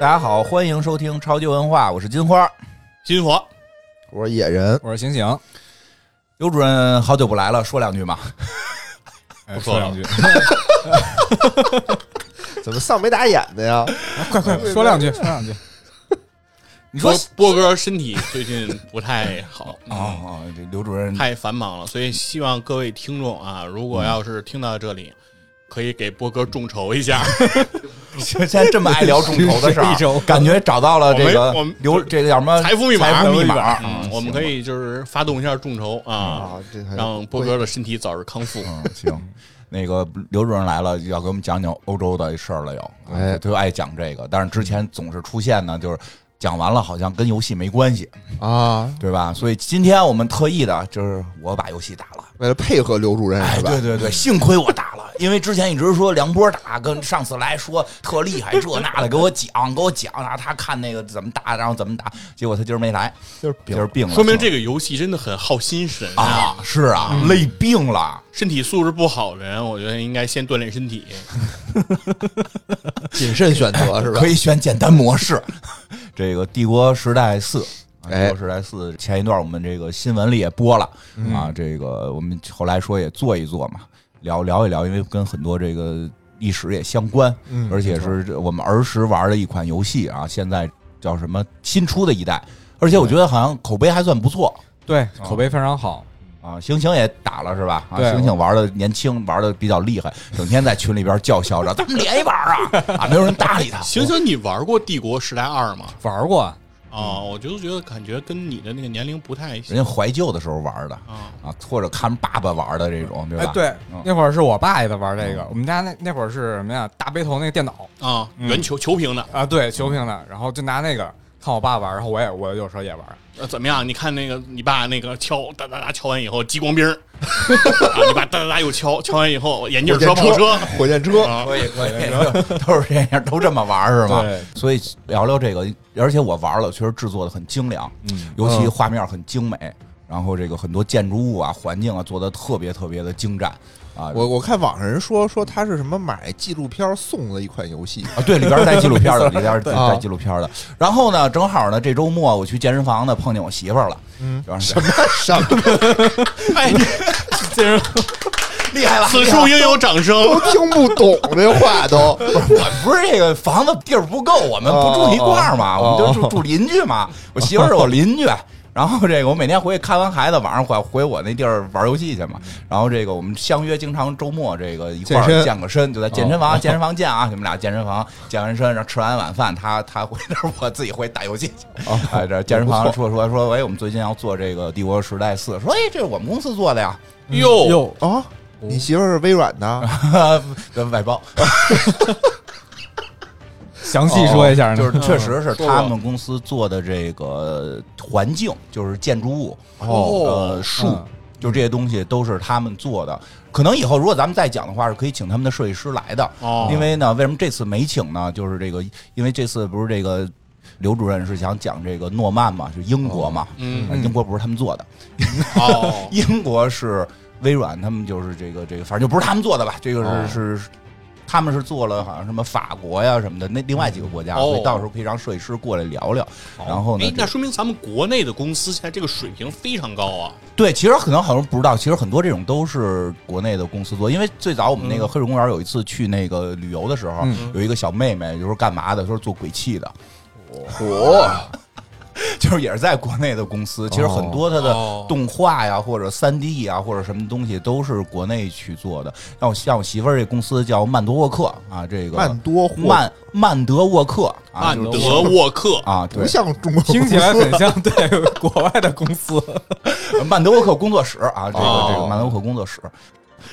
大家好，欢迎收听超级文化，我是金花。金佛，我是野人，我是醒醒，刘主任好久不来了，说两句嘛。哎 不说两句，怎么丧眉打眼的呀？快快 说两句，说两句。你说波波哥身体最近不太好哦哦，这刘主任太繁忙了，所以希望各位听众啊，如果要是听到这里，可以给波哥众筹一下。现在这么爱聊众筹的事儿，感觉找到了这个刘这个叫什么财富密码财富密码。我们可以就是发动一下众筹啊，让波哥的身体早日康复。嗯，行。那个刘主任来了，要给我们讲讲欧洲的事儿了，又，哎他就爱讲这个，但是之前总是出现呢，就是讲完了好像跟游戏没关系，啊，对吧？所以今天我们特意的就是我把游戏打了，为了配合刘主任哎，是吧？对对对，幸亏我打了，因为之前一直说梁波打，跟上次来说特厉害，这那的给我讲，给我讲，然后他看那个怎么打，然后怎么打，结果他今儿没来，就是今儿病了，说明这个游戏真的很耗心神啊，是啊，累病了。身体素质不好的人，我觉得应该先锻炼身体。谨慎选择是吧可？以选简单模式。这个《帝国时代四》帝国时代四》前一段我们这个新闻里也播了嗯啊，这个我们后来说也做一做嘛，聊聊一聊，因为跟很多这个历史也相关，嗯而且是我们儿时玩的一款游戏啊，现在叫什么新出的一代，而且我觉得好像口碑还算不错。对，口碑非常好。啊，星星也打了是吧？啊，星星玩的年轻，玩的比较厉害，整天在群里边叫嚣着：“咱们连一把啊！”啊，没有人搭理他。星星，你玩过《帝国时代二》吗？玩过，啊，我就觉得感觉跟你的那个年龄不太人家怀旧的时候玩的啊。啊，或者看爸爸玩的这种，对吧？哎，对嗯，那会儿是我爸也在玩这个。我们家那那会儿是什么呀？大背头那个电脑啊，圆球球屏的，啊，对，球屏的，然后就拿那个看我爸玩，然后我也我有时候也玩。呃，怎么样？你看那个你爸那个敲哒哒哒敲完以后，激光兵你爸哒哒哒又敲，敲完以后眼镜车跑车，火箭车，啊，可以可以，都是这样，都这么玩是吗？对，所以聊聊这个，而且我玩了，确实制作的很精良，嗯，尤其画面很精美，然后这个很多建筑物啊、环境啊做的特别特别的精湛啊。我我看网上人说说他是什么买纪录片送的一款游戏，啊，对，里边是带纪录片的，里边是带纪录片的。然后呢，正好呢，这周末我去健身房呢，碰见我媳妇儿了，嗯，什么什么 哎，这人 厉害了，此处应有掌声。都听不懂这话都。我不是这个房子地儿不够，我们不住一块儿嘛，哦我们就住住邻居嘛。我媳妇儿是我邻居，然后这个我每天回去看完孩子，晚上回回我那地儿玩游戏去嘛。然后这个我们相约，经常周末这个一块儿健身健个身，就在健身房，健身房见啊，你们俩健身房健完身，然后吃完晚饭，他他回那儿，我自己回去打游戏去。哎，这健身房说说说，哎，我们最近要做这个《帝国时代四》，说哎，这是我们公司做的呀，哟，哟，啊，你媳妇儿是微软的，外包。详细说一下呢，就是确实是他们公司做的这个环境，就是建筑物，哦呃，树嗯，就这些东西都是他们做的。可能以后如果咱们再讲的话，是可以请他们的设计师来的。哦因为呢，为什么这次没请呢？就是这个，因为这次不是这个刘主任是想讲这个诺曼嘛，就英国嘛，嗯啊英国不是他们做的，哦，英国是微软，他们就是这个这个，反正就不是他们做的吧？这个哦是、是。他们是做了好像什么法国呀什么的，那另外几个国家，哦。所以到时候可以让设计师过来聊聊。然后呢哎，，那说明咱们国内的公司现在这个水平非常高啊。对，其实可能好多人不知道，其实很多这种都是国内的公司。做。因为最早我们那个嗯。黑水公园有一次去那个旅游的时候，嗯。有一个小妹妹，就是干嘛的，说是做鬼泣的，嚯，就是也是在国内的公司。其实很多它的哦动画呀，或者三 D 啊，或者什么东西都是国内去做的。像我像我媳妇儿这公司叫曼多沃克啊，这个曼多霍曼曼德沃克啊，曼德沃克，啊，对不，像中国公司，听起来很像对国外的公司。曼德沃克工作室啊，这个哦这个曼德沃克工作室。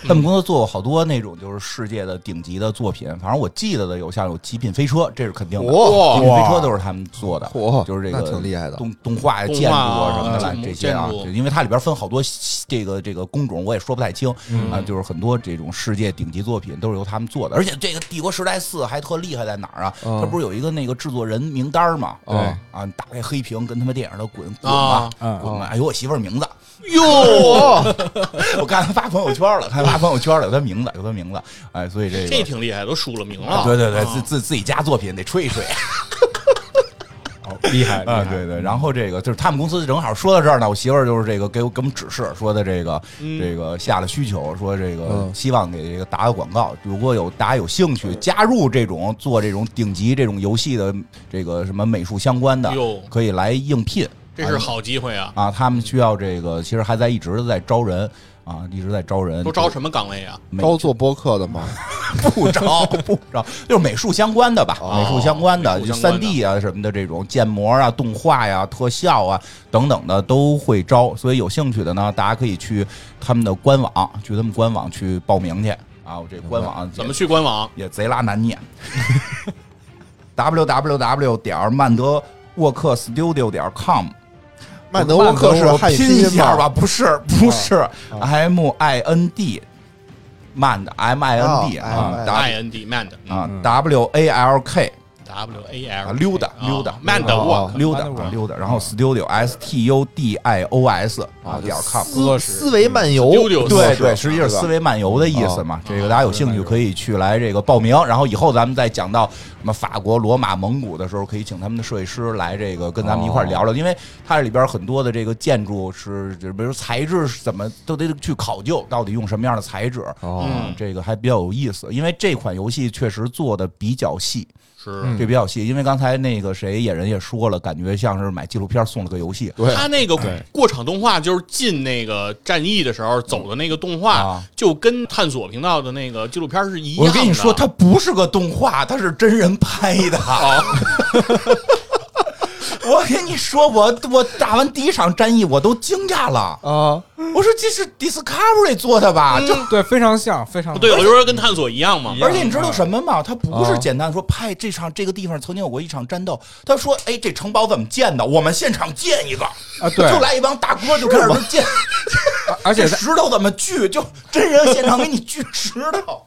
他们公司做过好多那种就是世界的顶级的作品，反正我记得的有像有《极品飞车》，这是肯定的，哇极品飞车》都是他们做的，就是这个挺厉害的动动画呀、建筑啊什么的啊这些啊因为它里边分好多这个这个工种，我也说不太清啊，就是很多这种世界顶级作品都是由他们做的，而且这个《帝国时代四》还特厉害在哪儿啊？嗯它不是有一个那个制作人名单吗？对啊，你打开黑屏，跟他们电影的滚滚啊滚吧，哎呦我媳妇儿名字。哟，我刚才发朋友圈了，看 他发朋友圈了，有他名字，有他名字，哎，所以这个这挺厉害，都署了名了。对对对，啊自自自己家作品得吹一吹。厉害啊，对对，然后这个就是他们公司正好说到这儿呢，我媳妇儿就是这个给我给我们指示说的这个、嗯这个下了需求，说这个嗯希望给这个打个广告，如果有大家有兴趣加入这种做这种顶级这种游戏的这个什么美术相关的，可以来应聘。这是好机会啊！啊，他们需要这个，其实还在一直在招人啊，一直在招人，都招什么岗位啊？招做播客的吗？不招 不招，就是美术相关的吧，哦美术相关的，就三 D 啊什么的这种建模啊、动画呀、特效啊等等的都会招，所以有兴趣的呢，大家可以去他们的官网，去他们官网去报名去啊。我这官网怎么去官网？也贼拉难念，w w w 点儿曼德沃克 studio 点 com。曼德沃克是汉语拼一下吧？吗？不是，不是，M I N D，慢的 M I N D 哦啊 M I N D man 的啊 W A L K W A 啊 L 溜达溜达的哦 walk 溜达溜达，然后 Studio S T U D I O S 啊点 com。思思维漫游，对对，实际是思维漫游的意思嘛。这个大家有兴趣可以去来这个报名，然后以后咱们再讲到什么法国、罗马、蒙古的时候，可以请他们的设计师来这个跟咱们一块聊聊，因为它这里边很多的这个建筑是，就比如材质是怎么都得去考究，到底用什么样的材质。哦嗯这个还比较有意思，因为这款游戏确实做的比较细，是这比较细。因为刚才那个谁野人也说了，感觉像是买纪录片送了个游戏。对，他那个过场动画，就是进那个战役的时候走的那个动画啊，就跟探索频道的那个纪录片是一样的。我跟你说，它不是个动画，它是真人拍的。哦，我跟你说，我我打完第一场战役，我都惊讶了。啊，我说这是 Discovery 做的吧？就对，非常像，非常不对，我就说跟探索一样嘛而且你知道什么吗？他不是啊简单说派这场这个地方曾经有过一场战斗。他说：“哎，这城堡怎么建的？我们现场建一个。”啊，对，就来一帮大哥就开始建，而且石头怎么锯？就真人现场给你锯石头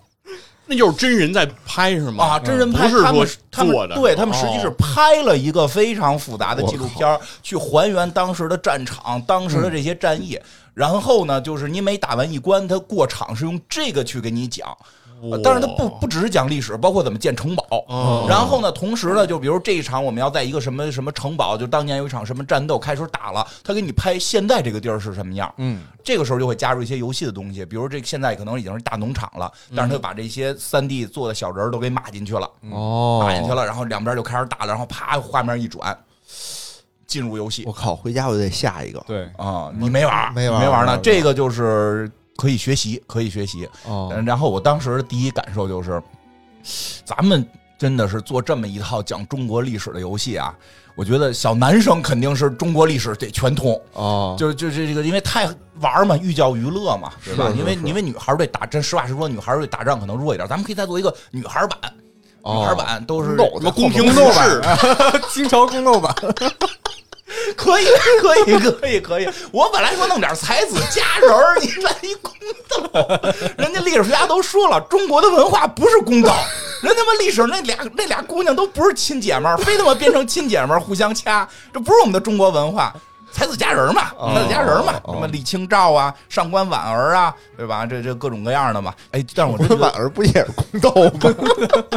那就是真人在拍是吗？啊！真人拍，不是他们说他们做的对他们实际是哦拍了一个非常复杂的纪录片儿，去还原当时的战场、当时的这些战役。然后呢，就是你每打完一关，他过场是用这个去给你讲。呃当然，它不不只是讲历史，包括怎么建城堡。哦然后呢，同时呢，就比如这一场我们要在一个什么什么城堡，就当年有一场什么战斗开始打了，他给你拍现在这个地儿是什么样。嗯，这个时候就会加入一些游戏的东西，比如这现在可能已经是大农场了，但是他把这些三 D 做的小人儿都给码进去了，哦，码进去了，然后两边就开始打了，然后啪画面一转，进入游戏。我靠，回家我得下一个。对，啊，你没玩儿没玩儿没玩儿呢这个就是可以学习，可以学习。哦，然后我当时的第一感受就是，咱们真的是做这么一套讲中国历史的游戏啊，我觉得小男生肯定是中国历史得全通，哦，就就这这个，因为太玩嘛，寓教于乐嘛，对吧？是是是因为因为女孩儿对打，真实话实说，女孩儿对打仗可能弱一点，咱们可以再做一个女孩版，女孩版都是斗什么宫廷斗武士，清朝宫斗版，可以可以可以可以。我本来说弄点才子佳人儿，你来一宫斗，人家历史学家都说了，中国的文化不是宫斗。人他妈历史那俩那俩姑娘都不是亲姐们儿，非他妈变成亲姐们儿互相掐，这不是我们的中国文化。才子佳人嘛，才子佳人嘛，哦什么李清照啊、上官婉儿啊，对吧？这这各种各样的嘛。哎，但是我真觉我婉，儿不也是宫斗吗？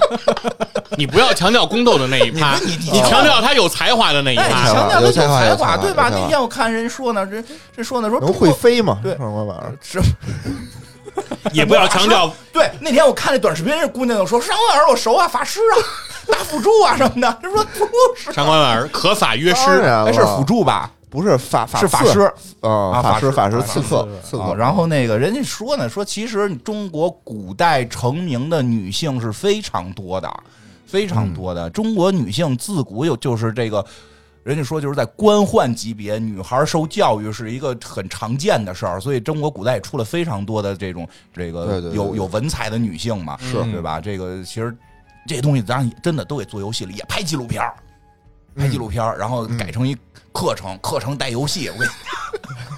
你不要强调宫斗的那一趴，你你你强调他有才华的那一哎，你趴。强调他有有才华对吧？那天我看人说呢，这这说呢，说能会飞吗？对上官婉儿是 也不要强调对，那天我看那短视频，这姑娘就说：“上官婉儿我熟啊，法师啊，大辅助啊什么的。”她说不是，上官婉儿可法约师，哎，然了，是辅助吧？不是法法是法师啊，啊法师法师刺客刺啊客。然后那个人家说呢，说其实中国古代成名的女性是非常多的，非常多的。中国女性自古有就是这个。人家说，就是在官宦级别，女孩受教育是一个很常见的事儿，所以中国古代也出了非常多的这种这个有有文采的女性嘛，是对吧？这个其实这些东西咱真的都给做游戏了，也拍纪录片儿拍纪录片儿然后改成一课程，课程带游戏，我跟你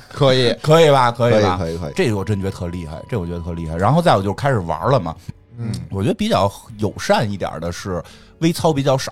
可以，可以吧？可可以，吧？可以，可以。这个我真觉得特厉害，这我觉得特厉害。然后再有就是开始玩了嘛，嗯，我觉得比较友善一点的是微操比较少，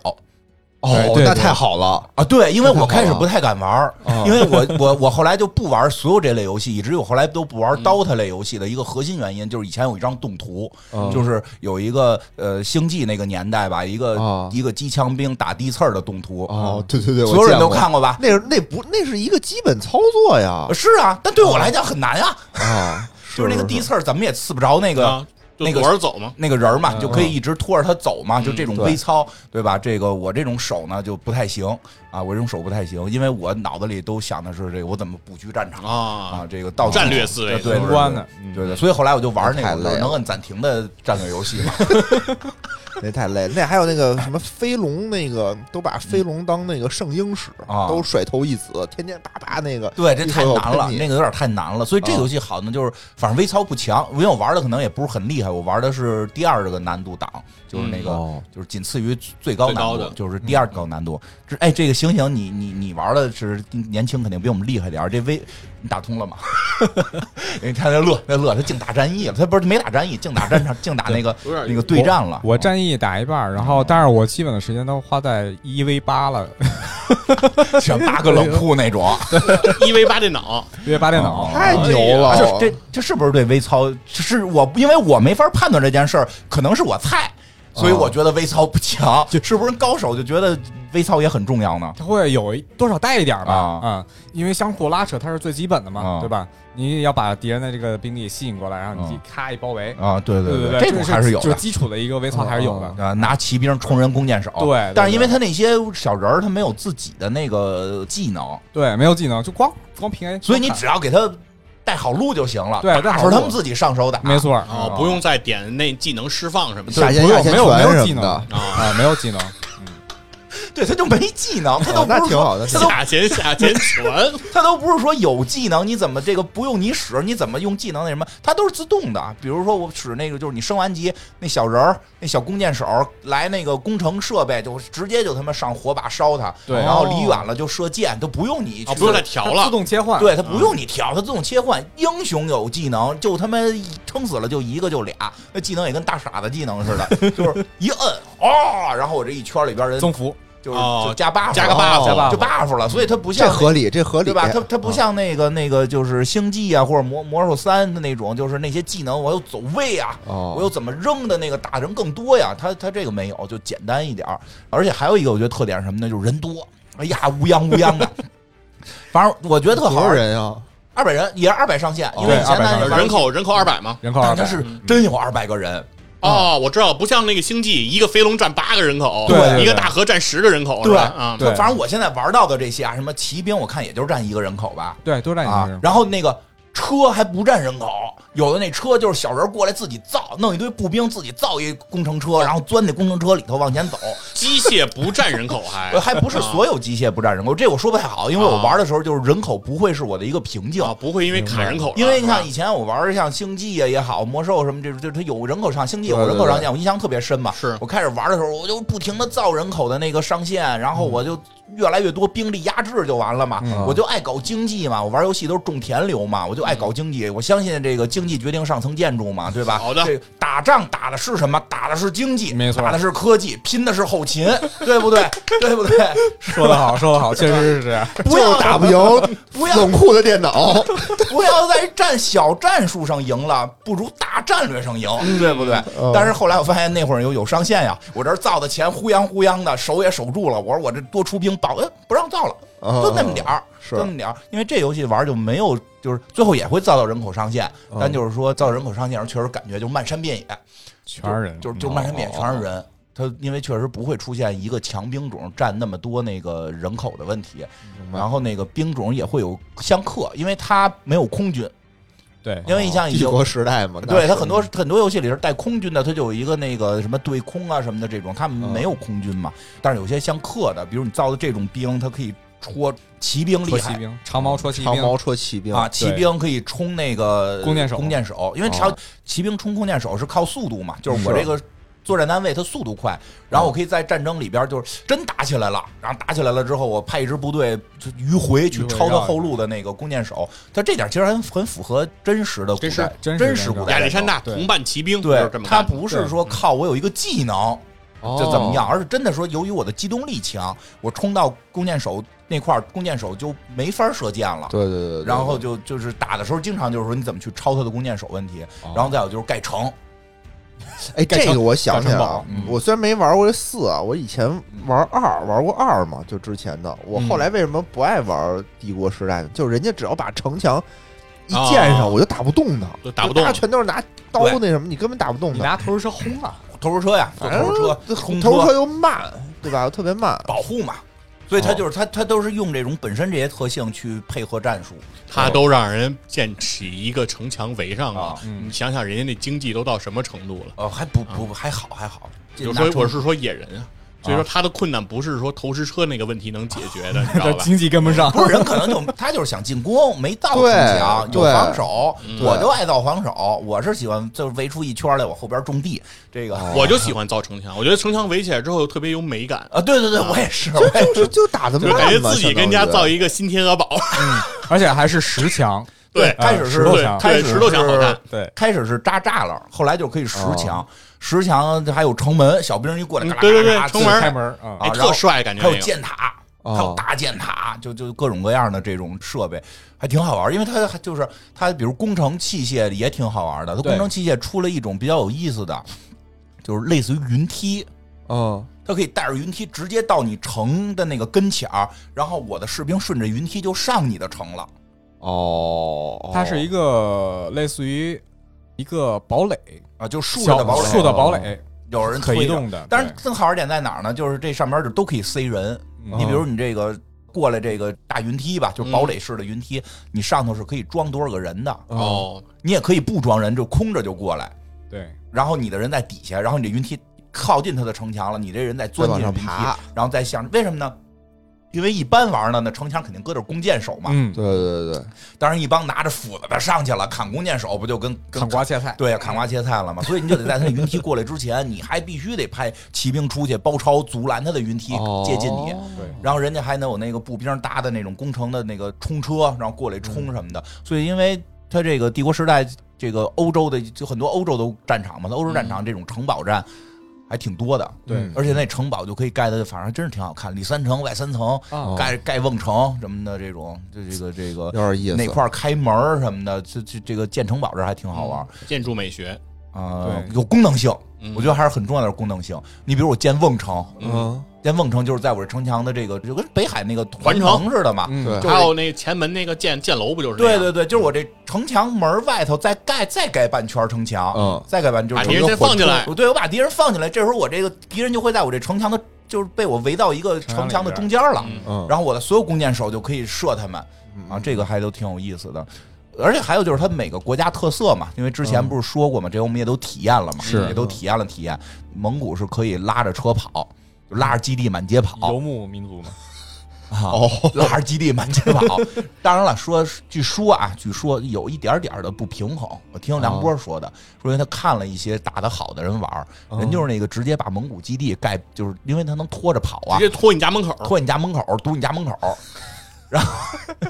哦，那太好了。啊，对，因为我开始不太敢玩 因为我我我后来就不玩所有这类游戏，以至于我后来都不玩 DOTA 类游戏的一个核心原因，就是以前有一张动图，嗯。就是有一个呃星际那个年代吧，一个、啊一个机枪兵打地刺儿的动图，哦，对对对，所有人都看过吧？那那不那是一个基本操作呀。是啊，但对我来讲很难啊，啊，就是那个地刺儿怎么也刺不着那个。那个人走吗。那个人嘛，嗯就可以一直拖着他走嘛，就这种微操，对吧？这个我这种手呢就不太行啊，我这种手不太行，因为我脑子里都想的是这个我怎么布局战场啊啊，这个到战略思维对对宏观的，嗯对对，所以后来我就玩那太累了种能摁暂停的战略游戏嘛。那太累了。那还有那个什么飞龙，那个都把飞龙当那个圣婴使啊都甩头一子，天天叭叭那个。对，这太难了，你那个有点太难了。所以这游戏好呢，就是反正微操不强，因为我玩的可能也不是很厉害，我玩的是第二个难度档，就是那个哦就是仅次于最高难度最高的，就是第二高难度。这哎，这个醒醒，你你你玩的是年轻，肯定比我们厉害点儿。这微你打通了吗？你看那乐那乐，他净打战役了，他不是没打战役，净打战场，净打那个那个对战了。我战役打一半，然后但是我基本的时间都花在一 v 八了，像八个冷酷那种，一 v 八电脑，一 v 八电脑哦太牛了！就是这这是不是对微操？是我因为我没法判断这件事儿，可能是我菜，所以我觉得微操不强。是不是高手就觉得微操也很重要呢？它会有一多少带一点儿吧，啊嗯，因为相互拉扯它是最基本的嘛，啊对吧？你要把敌人的这个兵力吸引过来，然后你啊咔一包围，啊，对对对，这种还是有的。就是基础的一个微操还是有的。啊，拿骑兵冲人弓箭手，对对但是因为他那些小人儿，他没有自己的那个技能，对，没有技能，就光光平 A，所以你只要给他带好路就行了。对带打好路时候他们自己上手打，没错儿，哦，不用再点那技能释放什么的下不用线下没有没有技能。啊，没有技能，对，他就没技能，他都哦不是说那挺好的下潜下潜 全，他都不是说有技能，你怎么这个不用你使，你怎么用技能那什么，他都是自动的。比如说我使那个，就是你升完级那小人儿，那小弓箭手来那个工程设备，就直接就他妈上火把烧他，对然后离远了就射箭，都不用你不用再调了自。动切换，对他不用你调，他自动切换。英雄有技能，就他妈撑死了就一个就俩，那技能也跟大傻子技能似的，就是一摁啊、然后我这一圈里边人增幅，就是哦就加 buff，加个 buff 加 buff 就 buff 了，所以它不像这合理，这合理，对吧？它它不啊像那个那个就是星际啊，或者魔魔兽三的那种，就是那些技能我又走位啊，哦我又怎么扔的那个打人更多呀。它它这个没有，就简单一点儿。而且还有一个我觉得特点是什么呢？就是人多，哎呀乌泱乌泱的。反正我觉得特好玩，少人啊？二百人也是二百上限，因为前200上限咱那玩人口人口二百嘛？人口二百，但它是真有二百个人，哦，我知道，不像那个星际，一个飞龙占八个人口，对对对一个大河占十个人口，是对吧？啊，对。反正我现在玩到的这些啊，什么骑兵，我看也就占一个人口吧。对，都占一个人，。啊然后那个车还不占人口，有的那车就是小人过来自己造，弄一堆步兵自己造一工程车，然后钻那工程车里头往前走。机械不占人口还呃还不是所有机械不占人口，这我说不太好，因为我玩的时候就是人口不会是我的一个瓶颈。啊，不会因为砍人口，因为你像以前我玩像星际啊也好，魔兽什么这种，就是它有人口上星际有人口上限，我印象特别深嘛。是我开始玩的时候，我就不停的造人口的那个上限，然后我就越来越多兵力压制就完了嘛。嗯我就爱搞经济嘛，我玩游戏都是种田流嘛，我就爱搞经济。我相信这个经济决定上层建筑嘛，对吧？好的这打仗打的是什么？打的是经济，没错打的是科技，拼的是后勤，对不对？对不对？说得好，说得好，确实是这样。不要就打不赢 不要冷酷的电脑，不要在战小战术上赢了，不如大战略上赢，对不对？嗯但是后来我发现那会儿有有上限呀，我这儿造的钱呼泱呼泱的，守也守住了。我说我这多出兵保，哎，不让造了，嗯就那么点儿，是就那么点儿。因为这游戏玩就没有，就是最后也会造到人口上限，嗯但就是说造到人口上限时，确实感觉就漫山遍野，全是人，就是就漫山遍野全是人。它因为确实不会出现一个强兵种占那么多那个人口的问题，然后那个兵种也会有相克，因为它没有空军，对，因为你像帝国时代嘛，对它很多很多游戏里是带空军的，它就有一个那个什么对空啊什么的这种，他们没有空军嘛。但是有些相克的，比如你造的这种兵，它可以戳骑兵厉害。骑兵，长矛戳骑兵，长矛戳骑兵啊，骑兵可以冲那个弓箭手。弓箭手，因为长哦骑兵冲弓箭手是靠速度嘛，就是我这个作战单位它速度快，然后我可以在战争里边就是真打起来了，然后打起来了之后，我派一支部队迂回去抄他后路的那个弓箭手，他这点其实很很符合真实的古代真实真实古代亚历山大同伴骑兵对他不是说靠我有一个技能，哦。就怎么样，而是真的说，由于我的机动力强，我冲到弓箭手那块儿，弓箭手就没法射箭了。对对对对，然后就就是打的时候，经常就是说你怎么去抄他的弓箭手问题，哦然后再有就是盖城，哎，这个我想起来了我虽然没玩过这四啊，我以前玩二，玩过二嘛，就之前的。我嗯后来为什么不爱玩帝国时代呢？就是人家只要把城墙一建上，哦我就打不动他，就打不动他全都是拿刀那什么，你根本打不动他。你拿投石车轰啊！投石车呀，坐反正头车投石车又慢，对吧？又特别慢。保护嘛。所以他哦就是他，他都是用这种本身这些特性去配合战术。他都让人建起一个城墙围上了你想想人家那经济都到什么程度了？哦，还不不不还好还好。这就拿城说我是说野人啊，所以说他的困难不是说投石车那个问题能解决的，你知道吧？经济跟不上，不是人可能就他就是想进攻，没造城墙，有防守，嗯我就爱造防守。我是喜欢就是围出一圈来，我后边种地。这个我就喜欢造城墙，我觉得城墙围起来之后特别有美感，啊，对对对，我也是，我就也就是就打的就慢嘛，感觉自己跟家造一一个新天鹅堡。而且还是石墙。对开始是石头墙，开始石头墙好看。对，开始是扎栅栏，后来就可以石哦墙，石墙还有城门，小兵一过来，嘎啦嗯对对对嘎啦城门开门啊特帅，感觉还有箭塔，哦还有大箭塔，就就各种各样的这种设备，还挺好玩。因为它还就是它，比如工程器械也挺好玩的。它工程器械出了一种比较有意思的，就是类似于云梯。嗯它可以带着云梯直接到你城的那个跟前儿，然后我的士兵顺着云梯就上你的城了。哦，它是一个类似于一个堡垒，啊，就竖着的堡垒，树的堡垒，有人可移推动的。但是更好玩点在哪儿呢？就是这上边就都可以塞人。嗯你比如你这个过来这个大云梯吧，就是堡垒式的云梯，你上头是可以装多少个人的，哦，你也可以不装人，就空着就过来，对，然后你的人在底下，然后你这云梯靠近他的城墙了，你这人在钻进再往云梯上爬，然后再向为什么呢？因为一般玩呢，那城墙肯定搁着弓箭手嘛。嗯，对对对对，当然，一帮拿着斧子的上去了，砍弓箭手不就跟跟砍瓜切菜。对呀，砍瓜切菜了嘛。所以你就得在他那云梯过来之前，你还必须得派骑兵出去包抄阻拦他的云梯哦接近你。对，然后人家还能有那个步兵搭的那种工程的那个冲车，然后过来冲什么的。所以，因为他这个帝国时代，这个欧洲的就很多欧洲的战场嘛，它欧洲战场这种城堡战还挺多的。对嗯而且那城堡就可以盖的，反正真是挺好看，里三层外三层，啊盖盖瓮城什么的这种，这这个这个有点意思。哪块儿开门儿什么的，这这这个建城堡这还挺好玩。建筑美学，啊、对有功能性，嗯我觉得还是很重要的功能性。你比如我建瓮城，嗯，建瓮城就是在我这城墙的这个，就跟北海那个环城城似的嘛。嗯对还有那前门那个建建楼不就是？对对对，就是我这城墙门外头再盖再盖半圈城墙，嗯再盖半就是把敌人先放进来对我把敌人放进来，这时候我这个敌人就会在我这城墙的，就是被我围到一个城墙的中间了，然后我的所有弓箭手就可以射他们啊，这个还都挺有意思的。而且还有就是它每个国家特色嘛，因为之前不是说过嘛，这我们也都体验了嘛，是也都体验了体验。蒙古是可以拉着车跑，就拉着基地满街跑游牧民族嘛，啊，拉着基地满街跑。当然了，说据说啊，据说有一点点的不平衡。我听梁波说的，说因为他看了一些打得好的人玩儿，人就是那个直接把蒙古基地盖，就是因为他能拖着跑啊直，接拖你家门口。拖你家门口，堵你家门口。然后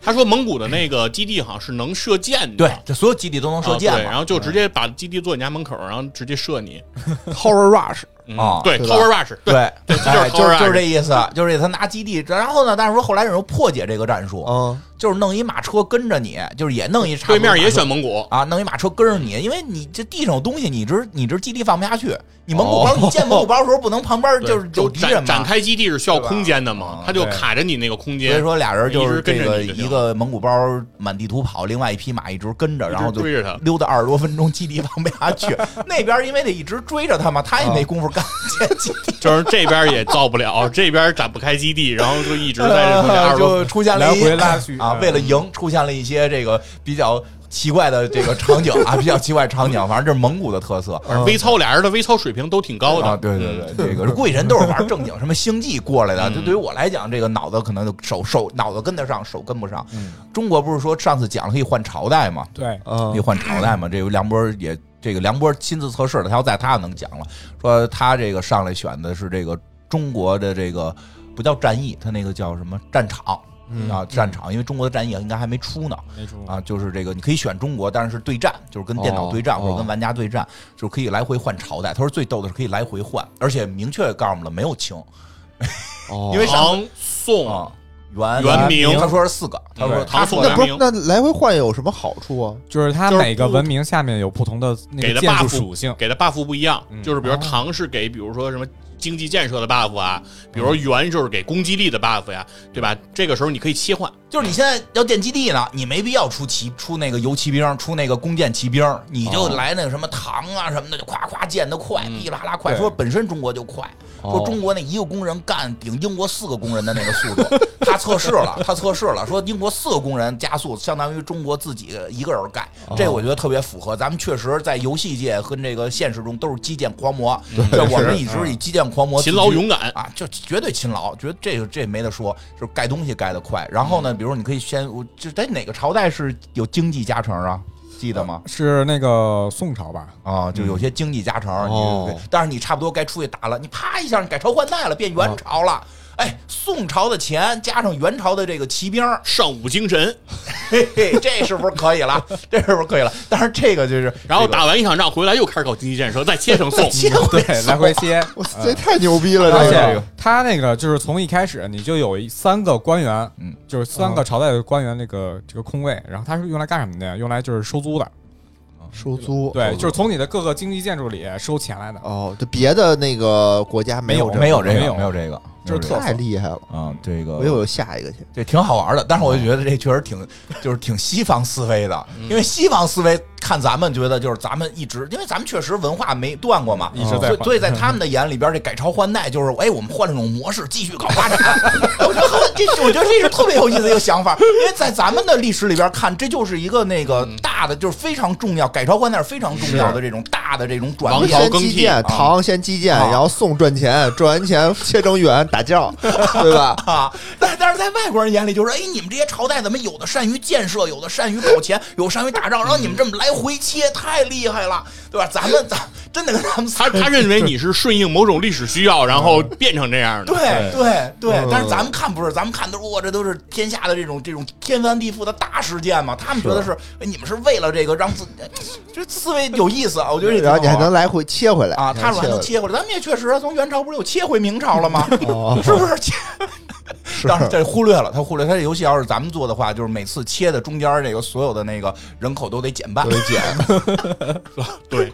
他说蒙古的那个基地好像是能射箭的，对，这所有基地都能射箭啊对，嘛然后就直接把基地坐你家门口，然后直接射你。Horror Rush，嗯啊对，Tower Rush，对，对，就是哎就是这意思，就是他拿基地，然后呢，但是说后来有人又破解这个战术，嗯，就是弄一马车跟着你，就是也弄一差对面也选蒙古，啊，弄一马车跟着你，因为你这地上有东西，你这你这基地放不下去，你蒙古包你建蒙古包的时候不能旁边 就是有敌人展展。开基地是需要空间的嘛啊，他就卡着你那个空间所，以说俩人就是跟是这个着一个蒙古包满地图跑，另外一匹马一直跟着，然后就追着他。溜达二十多分钟，基地放不下去。那边因为得一直追着他嘛，他也没工夫干建基地，就是这边也造不了，这边展不开基地，然后就一直在这 中间二十多就出现了来一回拉去啊，嗯为了赢，出现了一些这个比较奇怪的这个场景啊，比较奇怪场景，反正这是蒙古的特色。微操俩人的微操水平都挺高啊，的，对对对，这个贵人都是玩正经，什么星际过来的。嗯就对于我来讲，这个脑子可能就手手脑子跟得上，手跟不上。嗯中国不是说上次讲了可以换朝代吗？对，嗯可以换朝代嘛？这个梁波也，这个梁波亲自测试了，他要在他能讲了，说他这个上来选的是这个中国的这个不叫战役，他那个叫什么战场，嗯啊战场，因为中国的战役应该还没出呢。没出。啊，就是这个你可以选中国，但是是对战，就是跟电脑对战哦。或者跟玩家对战，就是可以来回换朝代。他说最逗的是可以来回换，而且明确告诉我们了没有清哦。因为唐宋。啊。元元明他说是四个，他说他说的唐宋元明那不是那来回换有什么好处啊？就是他每个文明下面有不同的那给的个建筑 buff 属性，给的 buff 不一样，嗯。就是比如哦。唐是给，比如说什么经济建设的 buff 啊，比如说元就是给攻击力的 buff 呀，对吧？这个时候你可以切换，就是你现在要建基地呢，你没必要出骑出那个游骑兵，出那个弓箭骑兵，你就哦来那个什么唐啊什么的，就夸夸建的快，嗯噼里啪啦快。对说本身中国就快，哦说中国那一个工人干顶英国四个工人的那个速度，他测试了，他测试了，说英国四个工人加速相当于中国自己一个人干，哦这我觉得特别符合。咱们确实在游戏界和这个现实中都是基建狂魔，这我们一直以基建狂魔勤劳勇敢，啊，就绝对勤劳，觉得这个这没得说，就是盖东西盖得快。然后呢，比如你可以先，我就在哪个朝代是有经济加成啊？记得吗？是那个宋朝吧？啊，就有些经济加成，但是你差不多该出去打了，你啪一下你改朝换代了，变元朝了。哎，宋朝的钱加上元朝的这个骑兵，尚武精神，嘿嘿，这是不是可以了？这是不是可以了？但是这个就是，然后打完一场仗回来又开始搞经济建设，再切成宋，切回对，来回切。哇，这太牛逼了！而这个且他那个就是从一开始你就有一三个官员，嗯，就是三个朝代的官员那个这个空位，然后他是用来干什么的呀？用来就是收租的，收租，对，就是从你的各个经济建筑里收钱来的。哦，就别的那个国家没有有没有这个，没有没有这个，就是特太厉害了。啊，这个我又有下一个去，这挺好玩的，但是我就觉得这确实挺，就是挺西方思维的，因为西方思维看咱们觉得就是咱们一直，因为咱们确实文化没断过嘛，一直在所以在他们的眼里边，这改朝换代就是，哎，我们换了种模式，继续搞发展。我觉得很这，我觉得这是特别有意思的一个想法，因为在咱们的历史里边看，这就是一个那个大的，就是非常重要，改朝换代是非常重要的这种大的这种转王变。朝更替先基建，啊。唐先基建，啊。然后宋赚钱，赚完钱切成元打仗，对吧？啊，但但是在外国人眼里就是，哎，你们这些朝代怎么有的善于建设，有的善于搞钱，有善于打仗，然后你们这么来回切，太厉害了，对吧？咱们咱真的跟他们他他认为你是顺应某种历史需要，然后变成这样的。对对对嗯，但是咱们看不是，咱们看都是哇，这都是天下的这种这种天翻地覆的大事件嘛。他们觉得是，哎你们是为了这个让自己，哎这思维有意思啊，我觉得然后你还能来回切回来啊，他说还能切回来，咱们也确实啊从元朝不是又切回明朝了吗？哦。是不是？切？是。当然这忽略了，他忽略他这游戏要是咱们做的话，就是每次切的中间这个所有的那个人口都得减半。都，得减，对，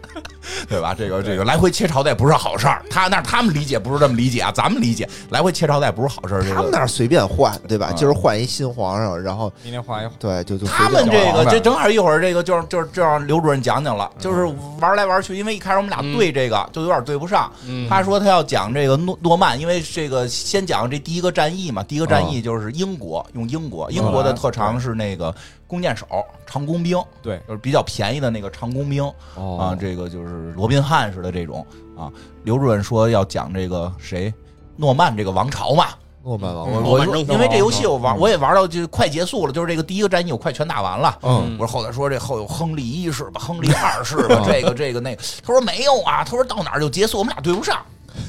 对吧？这个这个来回切朝代不是好事儿，他那他们理解不是这么理解啊，咱们理解来回切朝代不是好事儿。这个他们那儿随便换，对吧？啊今儿换一新皇上，然后明天换一对，就就他们这个这正好一会儿这个就是就是就让刘主任讲讲了，就是玩来玩去，因为一开始我们俩对这个就有点对不上。嗯他说他要讲这个诺诺曼，因为这个先讲这第一个战役嘛，第一个战役就是英国用英国，英国的特长是那个弓箭手、长弓兵，对，就是比较便宜的那个长弓兵啊哦，这个就是罗宾汉似的这种啊。刘主任说要讲这个谁诺曼这个王朝嘛，诺曼王我因为这游戏我玩，嗯我也玩到就快结束了，就是这个第一个战役我快全打完了。嗯我说后来说这后有亨利一世吧，亨利二世吧，这个这个那个，他说没有啊，他说到哪儿就结束，我们俩对不上，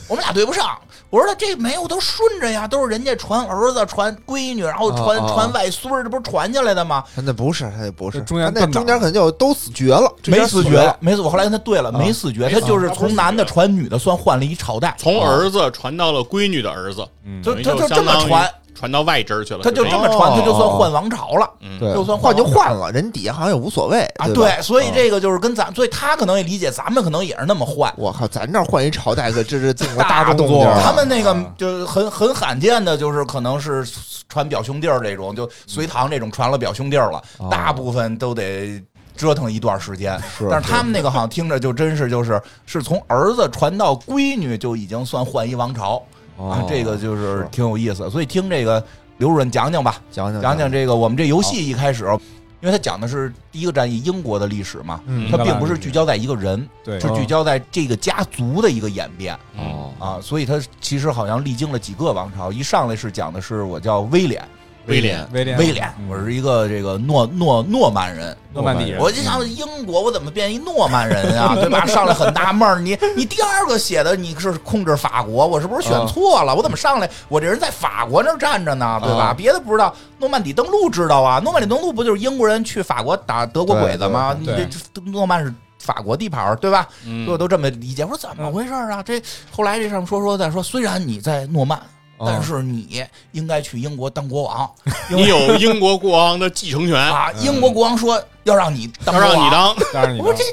我们俩对不上。我说他这没有，都顺着呀，都是人家传儿子、传闺女，然后传、传外孙儿，这不是传下来的吗？那不是，他那不是，中间他那中间肯定就都死绝了，没死绝了，，没死。我后来跟他对了，啊没死绝，他就是从男的传女的，算换了一朝代。从儿子传到了闺女的儿子，嗯，就等于他就这么传，传到外侄儿去了。他就这么传，哦。他就算换王朝了。嗯。对，就算换就换了，人底下好像也无所谓啊，对，所以嗯。这个就是跟咱，所以他可能也理解，咱们可能也是那么换。我靠，咱这儿换一朝代可这是这个 大动动作他们那个啊就是很很罕见的，就是可能是传表兄弟儿这种，就隋唐这种传了表兄弟儿了，哦。大部分都得折腾一段时间。是但是。他们那个好像听着就真是就是是从儿子传到闺女就已经算换一王朝啊哦，这个就是挺有意思。所以听这个刘主任讲讲吧，讲讲讲讲这个我们这游戏一开始。因为他讲的是第一个战役英国的历史嘛，嗯他并不是聚焦在一个人，对是聚焦在这个家族的一个演变。哦啊，所以他其实好像历经了几个王朝，一上来是讲的是我叫威廉，威廉，威廉，威廉，嗯我是一个这个诺诺诺曼人。诺曼底人我就想英国，我怎么变一诺曼人啊？对吧？上来很纳闷儿，你你第二个写的你是控制法国，我是不是选错了？我怎么上来我这人在法国那儿站着呢？对吧？啊别的不知道，诺曼底登陆知道啊。诺曼底登陆不就是英国人去法国打德国鬼子吗？你这这诺曼是法国地盘儿，对吧？嗯我都这么理解。我说怎么回事儿啊？这后来这上面说说再说，虽然你在诺曼。哦。但是你应该去英国当国王，你有英国国王的继承权，啊，英国国王说要让你当要，让你当。当然你我说这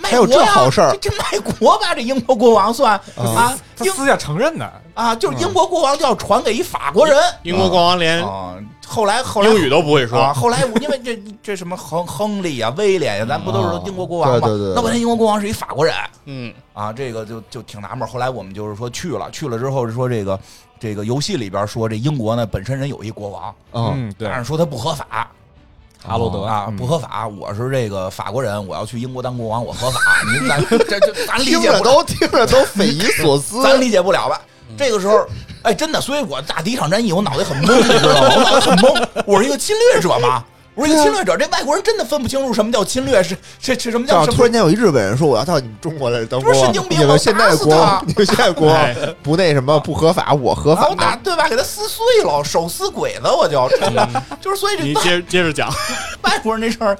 卖还有国这好事儿。这这卖国吧？这英国国王算啊，私下承认的，啊，就是英国国王就要传给一法国人。英国国王连啊。后来后来英语都不会啊，说，后来我因为这这什么亨亨利啊、威廉呀，咱不都是英国国王吗？那半天英国国王是一法国人。嗯，啊，这个就就挺纳闷。后来我们就是说去了，去了之后是说这个这个游戏里边说这英国呢本身人有一国王，嗯但，是说他不合法。哈罗德啊，嗯不合法！我是这个法国人，我要去英国当国王，我合法。您咱这这咱理听着解不了，都听着都匪夷所思。咱理解不了吧？这个时候，哎，真的，所以我打第一场战役，我脑袋很懵，你知道吗？我脑袋很懵。我是一个侵略者吗？我是一个侵略者，这外国人真的分不清楚什么叫侵略，是这这什么叫什么突然间有一日本人说我要到你们中国来当不是国王，神经病我你们现在的国王打死他，你们现在国不那什么不合法，我合法？我打法。对吧？给他撕碎了，手撕鬼子，我就真的 就是，所以这你接接着讲，外国人这事儿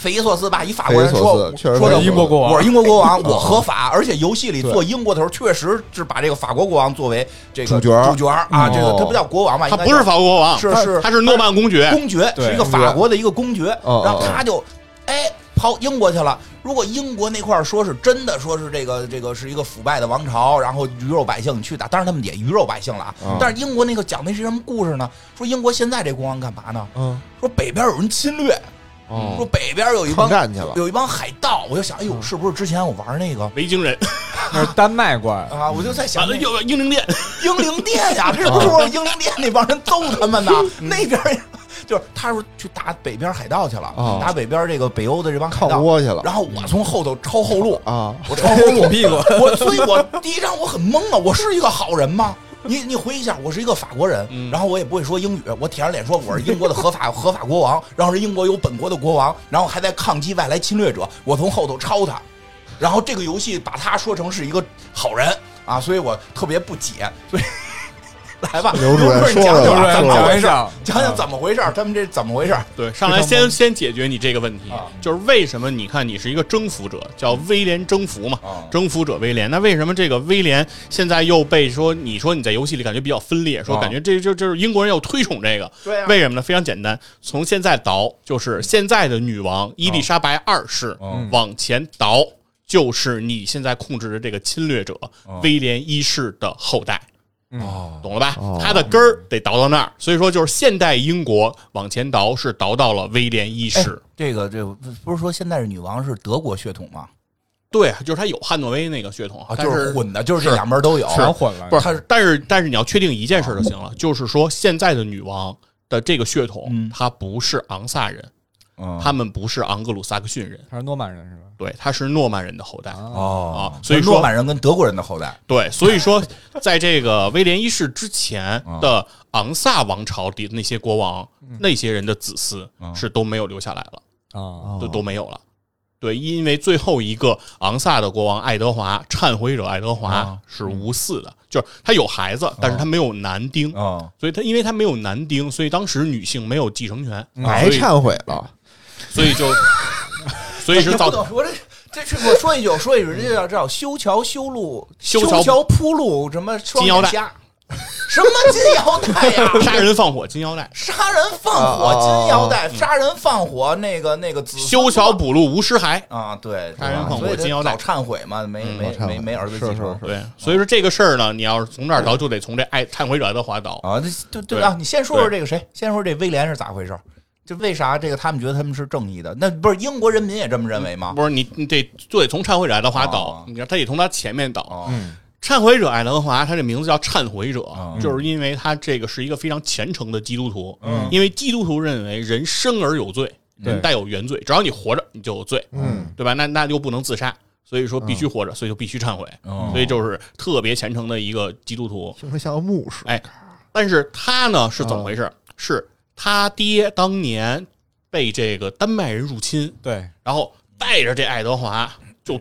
匪夷所思吧？一法国人说说这是英国国王我是英国国王，我啊合法，而且游戏里做英国的时候，确实是把这个法国国王作为这个主角主角啊，嗯这个他不叫国王吧？他不是法国国王，是是他是诺曼公爵，公爵，是一个法国的一个公爵，哦然后他就哎。跑英国去了。如果英国那块儿说是真的，说是这个这个是一个腐败的王朝，然后鱼肉百姓你去打，当然他们也鱼肉百姓了啊。嗯但是英国那个讲的是什么故事呢？说英国现在这国王干嘛呢？嗯，说北边有人侵略，说哦，北边有一帮抗战去了。有一帮海盗，我就想，哎呦，是不是之前我玩那个维京人，那是丹麦过来的，啊？我就在想完了，又英灵殿，英灵殿呀，这不是说英灵殿那帮人揍他们呢？那边儿 就是他说去打北边海盗去了，哦打北边这个北欧的这帮海盗。抗倭去了然后我从后头抄后路，啊！我抄后路，屁股我所以，我第一张我很懵啊，我是一个好人吗？你你回忆一下，我是一个法国人，嗯然后我也不会说英语，我舔着脸说我是英国的合法 合法国王，然后是英国有本国的国王，然后还在抗击外来侵略者，我从后头抄他，然后这个游戏把他说成是一个好人啊，所以我特别不解，所以来吧，刘主任说讲讲了吧怎么回事，讲一讲，讲讲怎么回事，他们这怎么回事？对，上来先先解决你这个问题啊，就是为什么你看你是一个征服者，叫威廉征服嘛啊，征服者威廉，那为什么这个威廉现在又被说你说你在游戏里感觉比较分裂，说啊感觉这就就是英国人要推崇这个，对啊为什么呢？非常简单，从现在倒就是现在的女王伊丽莎白二世嗯往前倒。就是你现在控制的这个侵略者威廉一世的后代，哦，懂了吧哦？他的根儿得倒到那儿，所以说就是现代英国往前倒是倒到了威廉一哎世。这个这个不是说现在是女王是德国血统吗？对，就是他有汉诺威那个血统，啊，就是混的，就是这两边都有。全混了，不是他是但是但是你要确定一件事就行了，就是说现在的女王的这个血统嗯，她不是昂萨人，嗯。他们不是昂格鲁萨克逊人，他是诺曼人是吧？对，他是诺曼人的后代。哦。啊所以说诺曼人跟德国人的后代。对，所以说，在这个威廉一世之前的昂萨王朝里的那些国王，那些人的子嗣是都没有留下来了，啊，都都没有了。对，因为最后一个昂萨的国王爱德华，忏悔者爱德华啊。是无嗣的，就是他有孩子，但是他没有男丁，哦，所以他因为他没有男丁，所以当时女性没有继承权，白所以忏悔了，所以就，所以是造不懂我这这是我说一句，我说一句，人家叫这叫修桥修路，修桥桥铺路，什么双金腰带，什么金腰带呀？杀人放火金腰带，杀人放火金腰带，杀人放火那个那个子修桥补路无尸骸。啊，对，杀人放火金腰带老忏悔嘛，没嗯没没没儿子是是继承对，所以说这个事儿呢，你要是从这儿倒，就得从这爱忏悔者的话倒。啊，对对啊，你先说说这个谁？先说这威廉是咋回事？就为啥这个他们觉得他们是正义的？那不是英国人民也这么认为吗？不是你，你得就得从忏悔者爱德华倒哦，你看他得从他前面倒。哦，嗯，忏悔者爱德华，他这名字叫忏悔者，哦就是因为他这个是一个非常虔诚的基督徒。嗯因为基督徒认为人生而有罪，人带有原罪，只要你活着，你就有罪，嗯，对吧？那那就不能自杀，所以说必须活着，所以就必须忏悔，哦所以就是特别虔诚的一个基督徒。听着像个牧师。哎，但是他呢是怎么回事？是他爹当年被这个丹麦人入侵，对，然后带着这爱德华就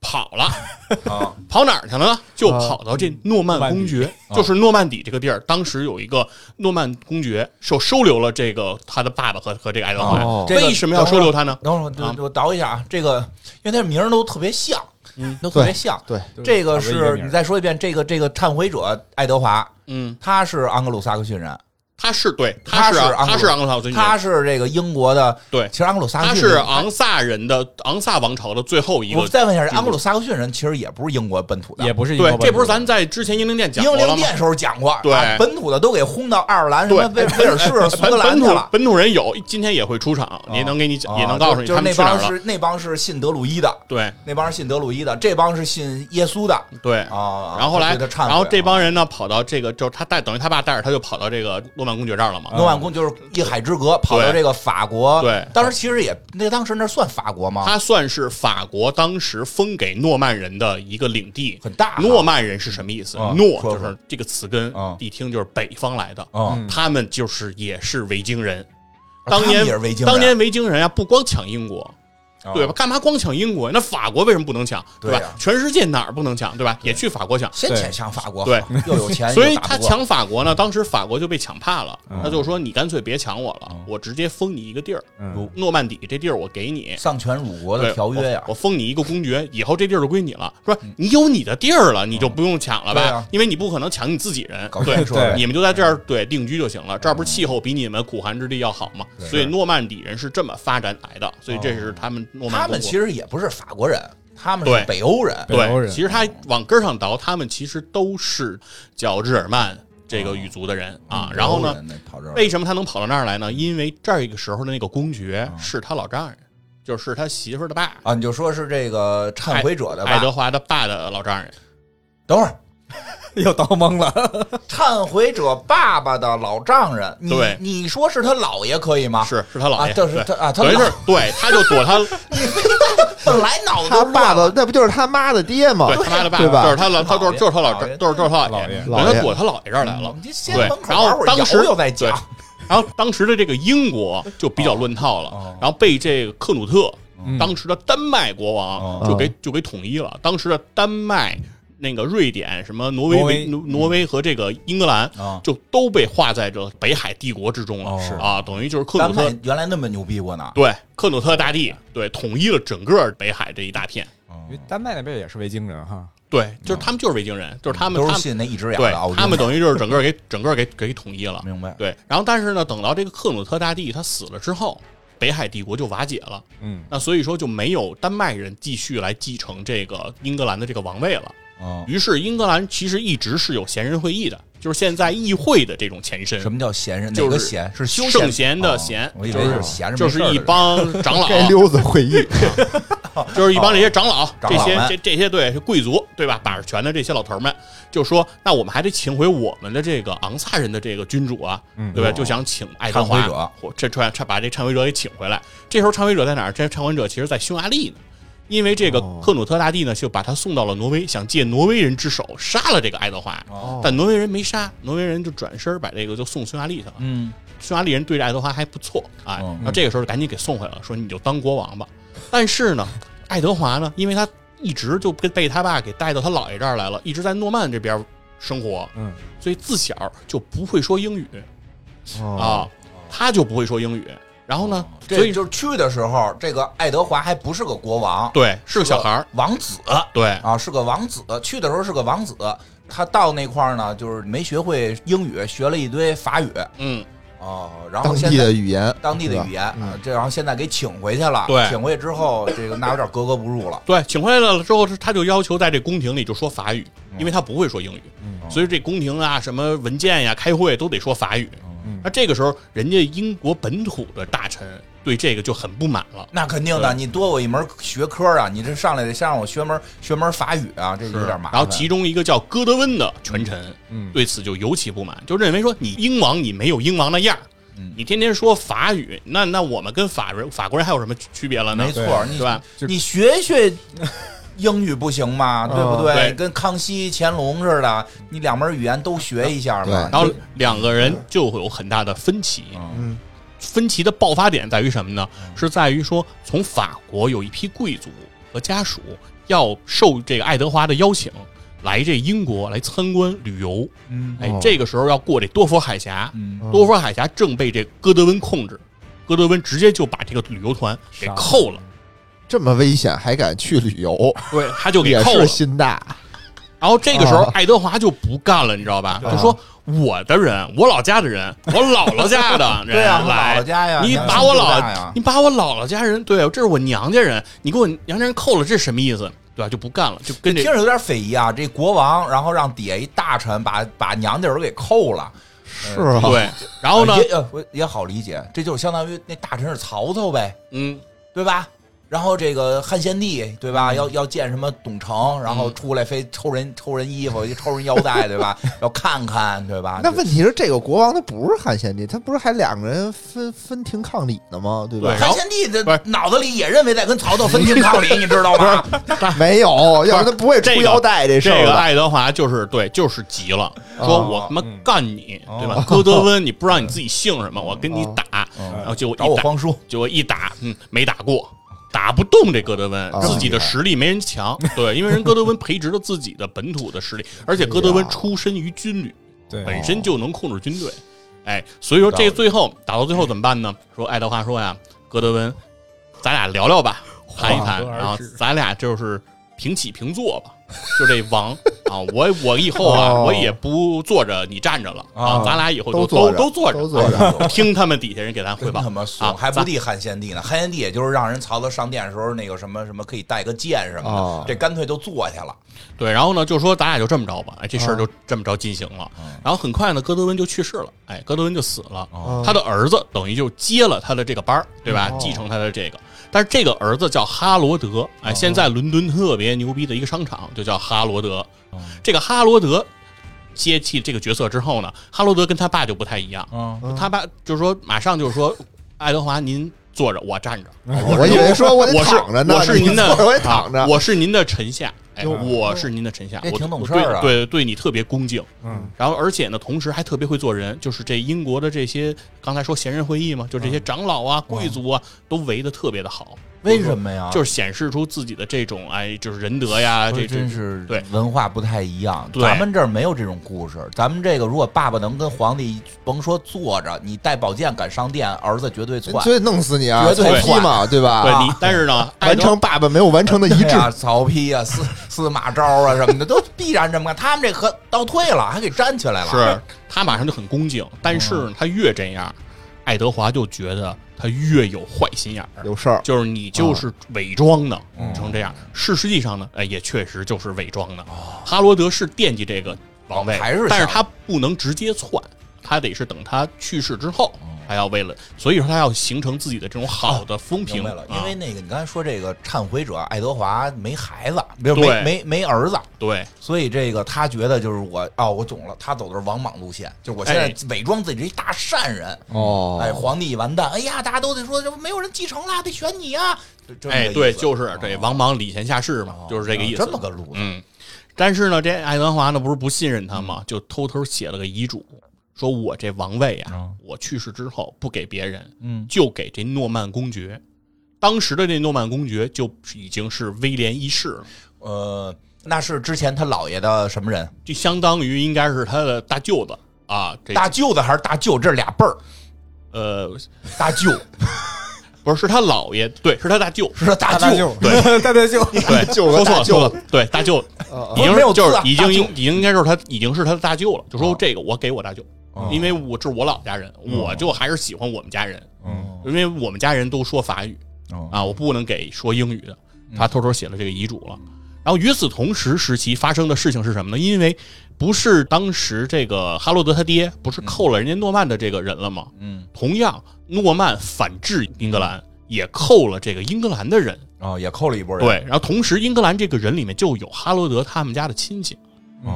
跑了，啊，跑哪儿去了呢？就跑到这诺曼公爵，就是诺曼底这个地儿。当时有一个诺曼公爵收收留了这个他的爸爸和和这个爱德华。哦这个为什么要收留他呢？等会儿啊我我倒一下啊，这个因为他名儿都特别像，嗯，都特别像。对，这个是是你再说一遍，这个这个忏悔者爱德华，嗯，他是盎格鲁撒克逊人，他是对，他是啊他是是盎格鲁盎格鲁撒克逊，他是这个英国的，对其实盎格鲁萨克他是昂萨人的昂萨王朝的最后一个。我再问一下，进入盎格鲁萨克逊人其实也不是英国本土的，也不是英国，本土这不是咱在之前英灵殿讲英？灵殿时候讲过，对把本土的都给轰到爱尔兰、什对么威威尔士、苏格本本土兰去了。本土人有，今天也会出场，也能给你讲，也能告诉你他就是那们去哪儿了。帮是那帮是信德鲁伊的，对那帮是信德鲁伊的，这帮是信耶稣的对，啊。然后后来，然后这帮啊人呢，跑到这个，就是他带，等于他爸带着他就跑到这个诺曼公爵这儿了嘛。诺曼公就是一海之隔，跑到这个法国。对当时其实也那当时那算法国吗？他算是法国当时封给诺曼人的一个领地，很大诺曼人是什么意思？嗯诺就是这个词根嗯，一听就是北方来的。嗯，他们就是也是维京人，当年也是维京人当年维京人啊，不光抢英国，啊对吧？干嘛光抢英国？那法国为什么不能抢？对吧？全世界哪儿不能抢？对吧？也去法国抢。先前抢法国，对，又有钱，所以他抢法国呢，当时法国就被抢怕了，嗯他就说你干脆别抢我了嗯，我直接封你一个地儿，嗯诺曼底这地儿我给你。丧权辱国的条约呀我，我封你一个公爵，以后这地儿就归你了。说你有你的地儿了，你就不用抢了吧？因为你不可能抢你自己人搞，对你们就在这儿对定居就行了。这儿不是气候比你们苦寒之地要好吗？所以诺曼底人是这么发展来的，所以这是他们诺曼他们其实也不是法国人，他们是北欧人。对，北欧人其实他往根儿上倒，他们其实都是叫日耳曼这个语族的人啊。然后呢，为什么他能跑到那儿来呢？因为这个时候的那个公爵嗯是他老丈人，就是他媳妇儿的爸，啊？你就说是这个忏悔者的吧爱德？华的爸的老丈人。等会儿，又倒懵了。忏悔者爸爸的老丈人，你对你说是他姥爷可以吗？是是他姥爷，啊这是他啊他等于是姥对，他就躲他，本来脑子他都爸乱爸那不就是他妈的爹吗？对他妈的爸，对吧就是他老，他就是就是他老姥爷，就是就是他姥姥爷爷，姥爷等于他躲他姥爷这儿来了。你先对门口然后玩会儿当时摇摇再讲。然后当时的这个英国就比较乱套了，哦然后被这个克努特，嗯当时的丹麦国王哦就给、就给统一了。当时的丹麦、那个瑞典、什么挪威、挪威挪挪威和这个英格兰，啊就都被划在这北海帝国之中了。哦是啊，等于就是克丹努特原来那么牛逼过呢，对克努特大帝对统一了整个北海这一大片。因为丹麦那边也是维京人哈，对，就是他们就是维京人，就是他们都他们是信那一只眼对的他们等于就是整个给 整个给给统一了。明白？对，然后但是呢，等到这个克努特大帝他死了之后，北海帝国就瓦解了。嗯，那所以说就没有丹麦人继续来继承这个英格兰的这个王位了。啊，于是英格兰其实一直是有贤人会议的，就是现在议会的这种前身，什么叫贤人？就是哪个贤？是修圣贤的哦贤我以为是闲着就是一帮长老，该溜子会议，就是一帮这些长老，这长老们些这这些对是贵族对吧？把着权的这些老头们，就说那我们还得请回我们的这个昂萨人的这个君主啊，嗯对吧？就想请爱德华忏悔者或这传把这忏悔者给请回来。这时候忏悔者在哪儿？这忏悔者其实在匈牙利呢。因为这个哦。克努特大帝呢，就把他送到了挪威，想借挪威人之手杀了这个爱德华，哦。但挪威人没杀，挪威人就转身把这个就送匈牙利去了。嗯，匈牙利人对这爱德华还不错，哎，嗯那这个时候赶紧给送回来了，说你就当国王吧。但是呢，爱德华呢，因为他一直就被被他爸给带到他姥爷这儿来了，一直在诺曼这边生活，嗯，所以自小就不会说英语。哦。啊，他就不会说英语。然后呢，所以就是去的时候，这个爱德华还不是个国王，对是个小孩儿，王子对啊，是个王子。去的时候是个王子，他到那块儿呢，就是没学会英语，学了一堆法语嗯，哦，然后当地的语言，当地的语言嗯啊，这然后现在给请回去了，对请回去之后，这个那有点格格不入了。对，请回来了之后，他就要求在这宫廷里就说法语，因为他不会说英语，嗯所以这宫廷啊，什么文件呀、开会都得说法语。嗯那这个时候，人家英国本土的大臣对这个就很不满了。那肯定的，你多我一门学科啊！你这上来得先让我学门学门法语啊，这有点麻烦。然后其中一个叫戈德温的权臣，嗯对此就尤其不满，就认为说你英王你没有英王的样儿嗯你天天说法语，那那我们跟法人法国人还有什么区别了呢？没错，你对吧？你学学 英语不行嘛？对不对？对跟康熙、乾隆似的，你两门语言都学一下嘛。然后两个人就会有很大的分歧。嗯分歧的爆发点在于什么呢？是在于说，从法国有一批贵族和家属要受这个爱德华的邀请，来这英国来参观旅游。嗯哎哦，这个时候要过这多佛海峡，嗯多佛海峡正被这哥德温控制，哥德温直接就把这个旅游团给扣了，这么危险还敢去旅游，对，他就给也是扣了。心大。然后这个时候哦，爱德华就不干了，你知道吧？就说我的人，我老家的人，我姥姥家的对呀，人我姥姥，家呀，你娘亲就把我姥大呀你把我姥姥家人，对，这是我娘家人，你给我娘家人扣了，这是什么意思？对吧？就不干了，就跟这听着有点匪夷啊！这国王，然后让底下一大臣把把娘家人给扣了，是啊，对，然后呢，也呃也好理解，这就是相当于那大臣是曹操呗，嗯，对吧？然后这个汉献帝，对吧？要要见什么董承，然后嗯出来非抽人抽人衣服，抽人腰带，对吧？要看看，对吧？那问题是，这个国王他不是汉献帝，他不是还两个人分分庭抗礼呢吗？对吧对？汉献帝的脑子里也认为在跟曹操分庭抗礼，你知道吗？没有，要不然他不会出腰带这事这儿这。个爱德华就是对，就是急了，哦说我他妈干你，对吧？哥德温，你不知道你自己姓什么，我跟你打，然后结果，找我皇叔，结果一打，嗯，没打过。打不动这哥德温，啊自己的实力没人强，对，因为人哥德温培植了自己的本土的实力，而且哥德温出身于军旅，对，本身就能控制军队，哎，所以说这最后打到最后怎么办呢？说爱德华说呀，哥德温，咱俩聊聊吧，谈一谈，然后咱俩就是平起平坐吧，就这王啊，我我以后啊，哦我也不坐着你站着了啊，啊咱俩以后就都坐着都坐都着，坐着，听他们底下人给咱汇报真他妈啊怂，，还不敌汉献帝呢。汉献帝也就是让人曹操上殿的时候那个什么什么可以带个剑什么哦的，这干脆就坐下了。对，然后呢，就说咱俩就这么着吧，哎，这事儿啊就这么着进行了。嗯然后很快呢，哥德温就去世了，哎，哥德温就死了。哦他的儿子等于就接了他的这个班儿，对吧哦？继承他的这个。但是这个儿子叫哈罗德，哎，现在伦敦特别牛逼的一个商场就叫哈罗德。这个哈罗德接替这个角色之后呢，哈罗德跟他爸就不太一样，嗯，他爸就是说马上就是说，爱德华您坐着，我站着。我以为说我我是躺着呢，我是您的我是您的臣下，哎，我是您的臣下，我挺懂事儿啊对对，对你特别恭敬。嗯，然后而且呢，同时还特别会做人，就是这英国的这些刚才说闲人会议嘛，就这些长老啊、贵族啊，都围的特别的好，为什么呀？就是显示出自己的这种哎，就是仁德呀，这这真是对文化不太一样。对咱们这儿没有这种故事。咱们这个如果爸爸能跟皇帝甭说坐着，你带宝剑敢上殿，儿子绝对窜。所以弄死你啊，绝对曹丕嘛，对吧？对你，但是呢，完成爸爸没有完成的遗志，曹丕啊，司司马昭啊什么的，都必然这么干。他们这可倒退了，还给站起来了。是他马上就很恭敬，但是他越这样，爱德华就觉得他越有坏心眼儿。有事儿。就是你就是伪装的，嗯成这样。是实际上呢，哎，也确实就是伪装的。哈罗德是惦记这个王位，哦还是但是他不能直接篡，他得是等他去世之后，他要为了，所以说他要形成自己的这种好的风评。明白了，啊因为那个你刚才说这个忏悔者爱德华没孩子，没对没没没儿子，对所以这个他觉得就是我哦，我懂了，他走的是王莽路线，就是我现在哎伪装自己是一大善人。哦，哎，皇帝一完蛋，哎呀，大家都得说这没有人继承了，得选你啊！哎，对，就是这王莽礼贤下士嘛，哦就是这个意思。这么个路子。嗯，但是呢，这爱德华呢不是不信任他嘛？就偷偷写了个遗嘱，说我这王位啊，嗯我去世之后不给别人，嗯。就给这诺曼公爵。当时的这诺曼公爵就已经是威廉一世了，呃，那是之前他姥爷的什么人？就相当于应该是他的大舅子啊。这大舅子还是大舅？这是俩辈儿。呃，大舅。不是是他姥爷，对，是他大舅，是他大大舅，对，大大舅，对，说错大舅了说错了，对，大舅。呃已经没有就是已经已经应该是他已经是他的大舅了，就说哦。这个我给我大舅，哦因为我这是我老家人，我就还是喜欢我们家人，嗯因为我们家人都说法语哦啊，我不能给说英语的。他偷偷写了这个遗嘱了。然后与此同时时期发生的事情是什么呢？因为不是当时这个哈罗德他爹不是扣了人家诺曼的这个人了吗？嗯，同样，诺曼反制英格兰，也扣了这个英格兰的人。哦，也扣了一波人。对，然后同时英格兰这个人里面就有哈罗德他们家的亲戚。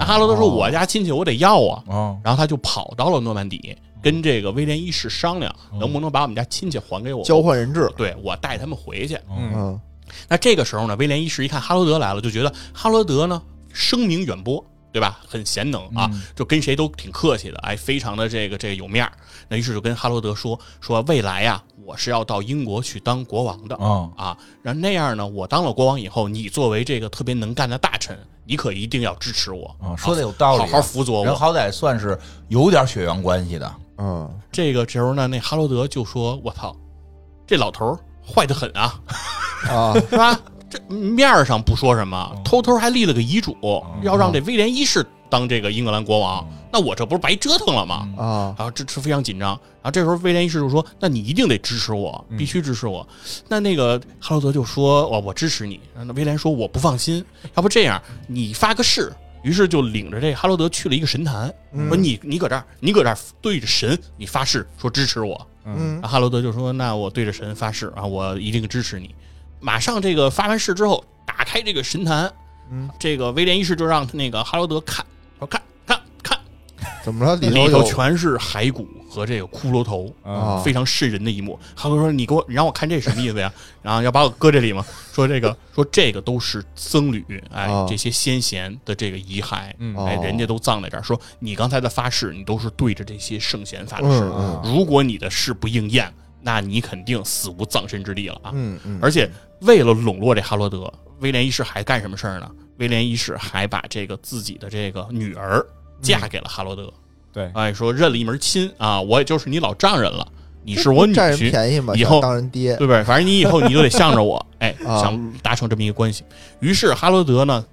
哈罗德说：“我家亲戚我得要啊。”哦，然后他就跑到了诺曼底，跟这个威廉一世商量，能不能把我们家亲戚还给我？交换人质，对我带他们回去。嗯，嗯那这个时候呢，威廉一世一看哈罗德来了，就觉得哈罗德呢声名远播，对吧？很贤能啊，就跟谁都挺客气的，哎，非常的这个这个有面儿。那于是就跟哈罗德说说，未来呀，我是要到英国去当国王的嗯啊。然后那样呢，我当了国王以后，你作为这个特别能干的大臣，你可一定要支持我啊，说的有道理啊，好好辅佐我。人好歹算是有点血缘关系的。嗯，这个时候呢，那哈罗德就说：“我操，这老头儿坏的很啊，啊，是吧？这面儿上不说什么，偷偷还立了个遗嘱，要让这威廉一世当这个英格兰国王。那我这不是白折腾了吗？啊，然后这是非常紧张。然后这时候威廉一世就说：“那你一定得支持我，必须支持我。那那个哈罗德就说：“我我支持你。”那威廉说：“我不放心，要不这样，你发个誓。”于是就领着这哈罗德去了一个神坛，说：“你你搁这儿，你搁这儿对着神，你发誓说支持我。”嗯哈罗德就说：“那我对着神发誓啊，我一定支持你。”马上这个发完誓之后，打开这个神坛，嗯，这个威廉一世就让那个哈罗德看，说看，怎么了？里里头全是骸骨和这个骷髅头，啊非常瘆人的一幕。哈罗德说：“你给我，你让我看这什么意思呀？然后要把我搁这里吗？说这个，说这个都是僧侣，哎，啊这些先贤的这个遗骸，嗯哎，哦人家都葬在这儿。说你刚才的发誓，你都是对着这些圣贤发的誓，嗯如果你的誓不应验，那你肯定死无葬身之地了啊！嗯嗯，而且为了笼络这哈罗德，威廉一世还干什么事儿呢？威廉一世还把这个自己的这个女儿嫁给了哈罗德。对，哎，说认了一门亲啊，我也就是你老丈人了，你是我女占人婿，便宜嘛，以后当人爹对不对？反正你以后你就得向着我，哎，啊想达成这么一个关系。于是哈罗德呢，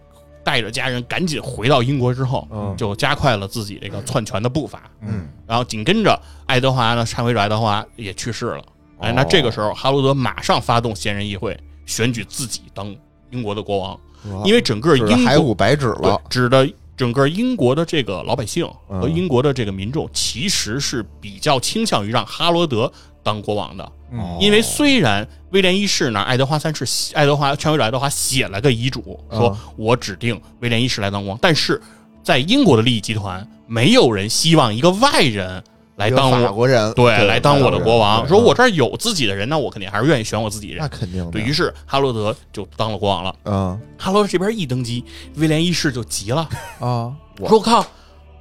带着家人赶紧回到英国之后，嗯就加快了自己这个篡权的步伐。嗯然后紧跟着爱德华呢，忏悔者爱德华也去世了。哎，哦那这个时候哈罗德马上发动闲人议会，选举自己当英国的国王，因为整个指着英国骸骨白纸了，指的整个英国的这个老百姓和嗯英国的这个民众，其实是比较倾向于让哈罗德当国王的。因为虽然威廉一世呢，爱德华三世、爱德华权威者爱德华写了个遗嘱，说嗯我指定威廉一世来当国王，但是在英国的利益集团，没有人希望一个外人来当我。法国人对，来当我的国王。说我这儿有自己的人，那我肯定还是愿意选我自己人那。肯定，对于是，哈罗德就当了国王了。嗯哈罗德这边一登基，威廉一世就急了，啊，我说：“我靠，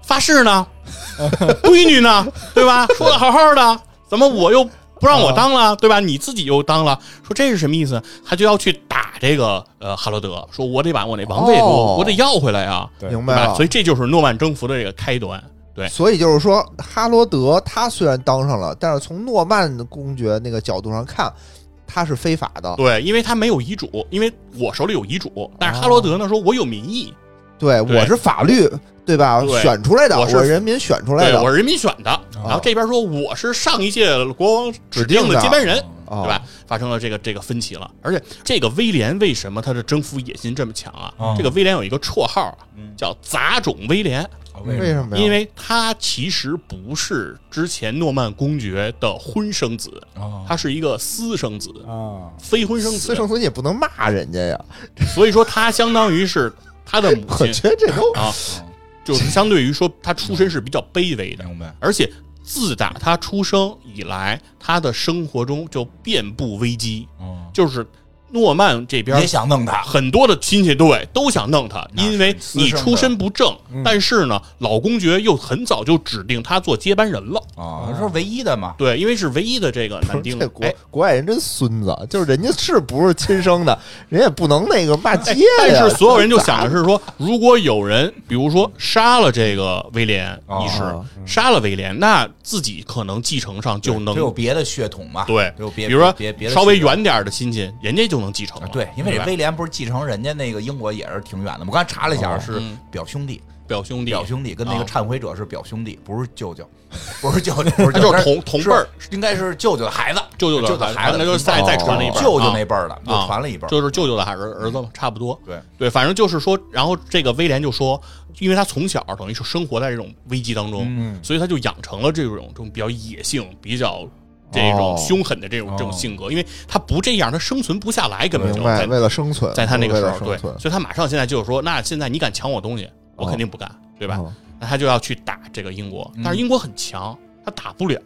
发誓呢，闺女呢，对吧？说的好好的，怎么我又不让我当了，对吧？你自己又当了，说这是什么意思？他就要去打这个呃哈罗德，说我得把我那王位给我、哦我得要回来呀，对对吧？明白了。所以这就是诺曼征服的这个开端。对所以就是说，哈罗德他虽然当上了，但是从诺曼公爵那个角度上看，他是非法的。对，因为他没有遗嘱，因为我手里有遗嘱，但是哈罗德呢说我有民意，对，我是法律，对吧？对。选出来的，我我是人民选出来的，我是人民选的。然后这边说我是上一届国王指定的接班人。哦对吧？发生了这个这个分歧了，而且这个威廉为什么他的征服野心这么强啊？嗯这个威廉有一个绰号叫杂种威廉，为什么呀？因为他其实不是之前诺曼公爵的婚生子，哦他是一个私生子，啊，非婚生子，私生子你也不能骂人家呀，所以说他相当于是他的母 我亲觉得这都啊，就是相对于说他出身是比较卑微的，明白。而且自打他出生以来，他的生活中就遍布危机，哦，就是诺曼这边也想弄他，很多的亲戚对都想弄他，因为你出身不正，嗯但是呢，老公爵又很早就指定他做接班人了。啊，说唯一的嘛。对，因为是唯一的这个男丁这。国哎，国外人真孙子，就是人家是不是亲生的，人也不能那个骂街但。是所有人就想的是说，如果有人比如说杀了这个威廉一世哦，杀了威廉，那自己可能继承上就能这有别的血统嘛？对有别，比如说别别稍微远点的亲戚，人家就能继承对，因为这威廉不是继承人家那个英国也是挺远的，我刚才查了一下，哦。是嗯。表兄弟，表兄弟，表兄弟跟那个啊忏悔者是表兄弟，不是舅舅，不是舅舅，不是舅舅，那就是同同辈儿，应该是舅舅的孩子，舅舅舅的孩子，那就再哦。再传了一辈，舅舅啊。那辈儿的又啊传了一辈儿，就是舅舅的儿儿子嘛，差不多。对。对，反正就是说，然后这个威廉就说，因为他从小等于是生活在这种危机当中，嗯。所以他就养成了这种这种比较野性、比较这种哦。凶狠的这种、这种性格，因为他不这样，他生存不下来，根本就，在为了生存，在他那个时候，对，所以他马上现在就是说，那现在你敢抢我东西，我肯定不干，对吧？哦。那他就要去打这个英国，嗯。但是英国很强，他打不了，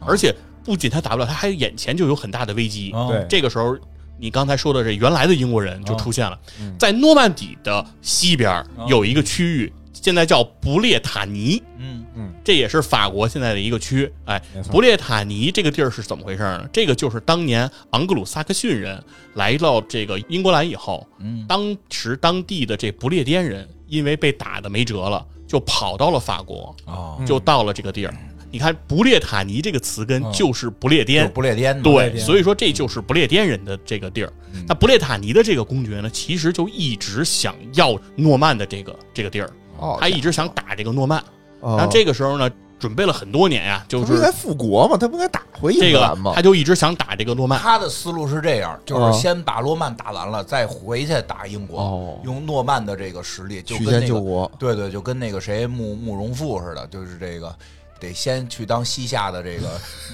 而且不仅他打不了，他还眼前就有很大的危机。哦。对。这个时候，你刚才说的这原来的英国人就出现了，嗯在诺曼底的西边有一个区域，现在叫不列塔尼，嗯。嗯。这也是法国现在的一个区。哎不列塔尼这个地儿是怎么回事呢？这个就是当年昂格鲁萨克逊人来到这个英格兰以后，嗯。当时当地的这不列颠人因为被打的没辙了，就跑到了法国，哦，就到了这个地儿。你看“不列塔尼”这个词根嗯。就是不列就是颠，不列颠的，对，所以说这就是不列颠人的这个地儿。嗯。那不列塔尼的这个公爵呢，其实就一直想要诺曼的这个这个地儿，哦，他一直想打这个诺曼。哦然后这个时候呢，准备了很多年呀，就是他不应该复国嘛？他不应该打回英这个格兰吗他？就一直想打这个诺曼。他的思路是这样，就是哦先把诺曼打完了，再回去打英国，哦用诺曼的这个实力，就跟那个救国，对对，就跟那个谁慕慕容复似的，就是这个得先去当西夏的这个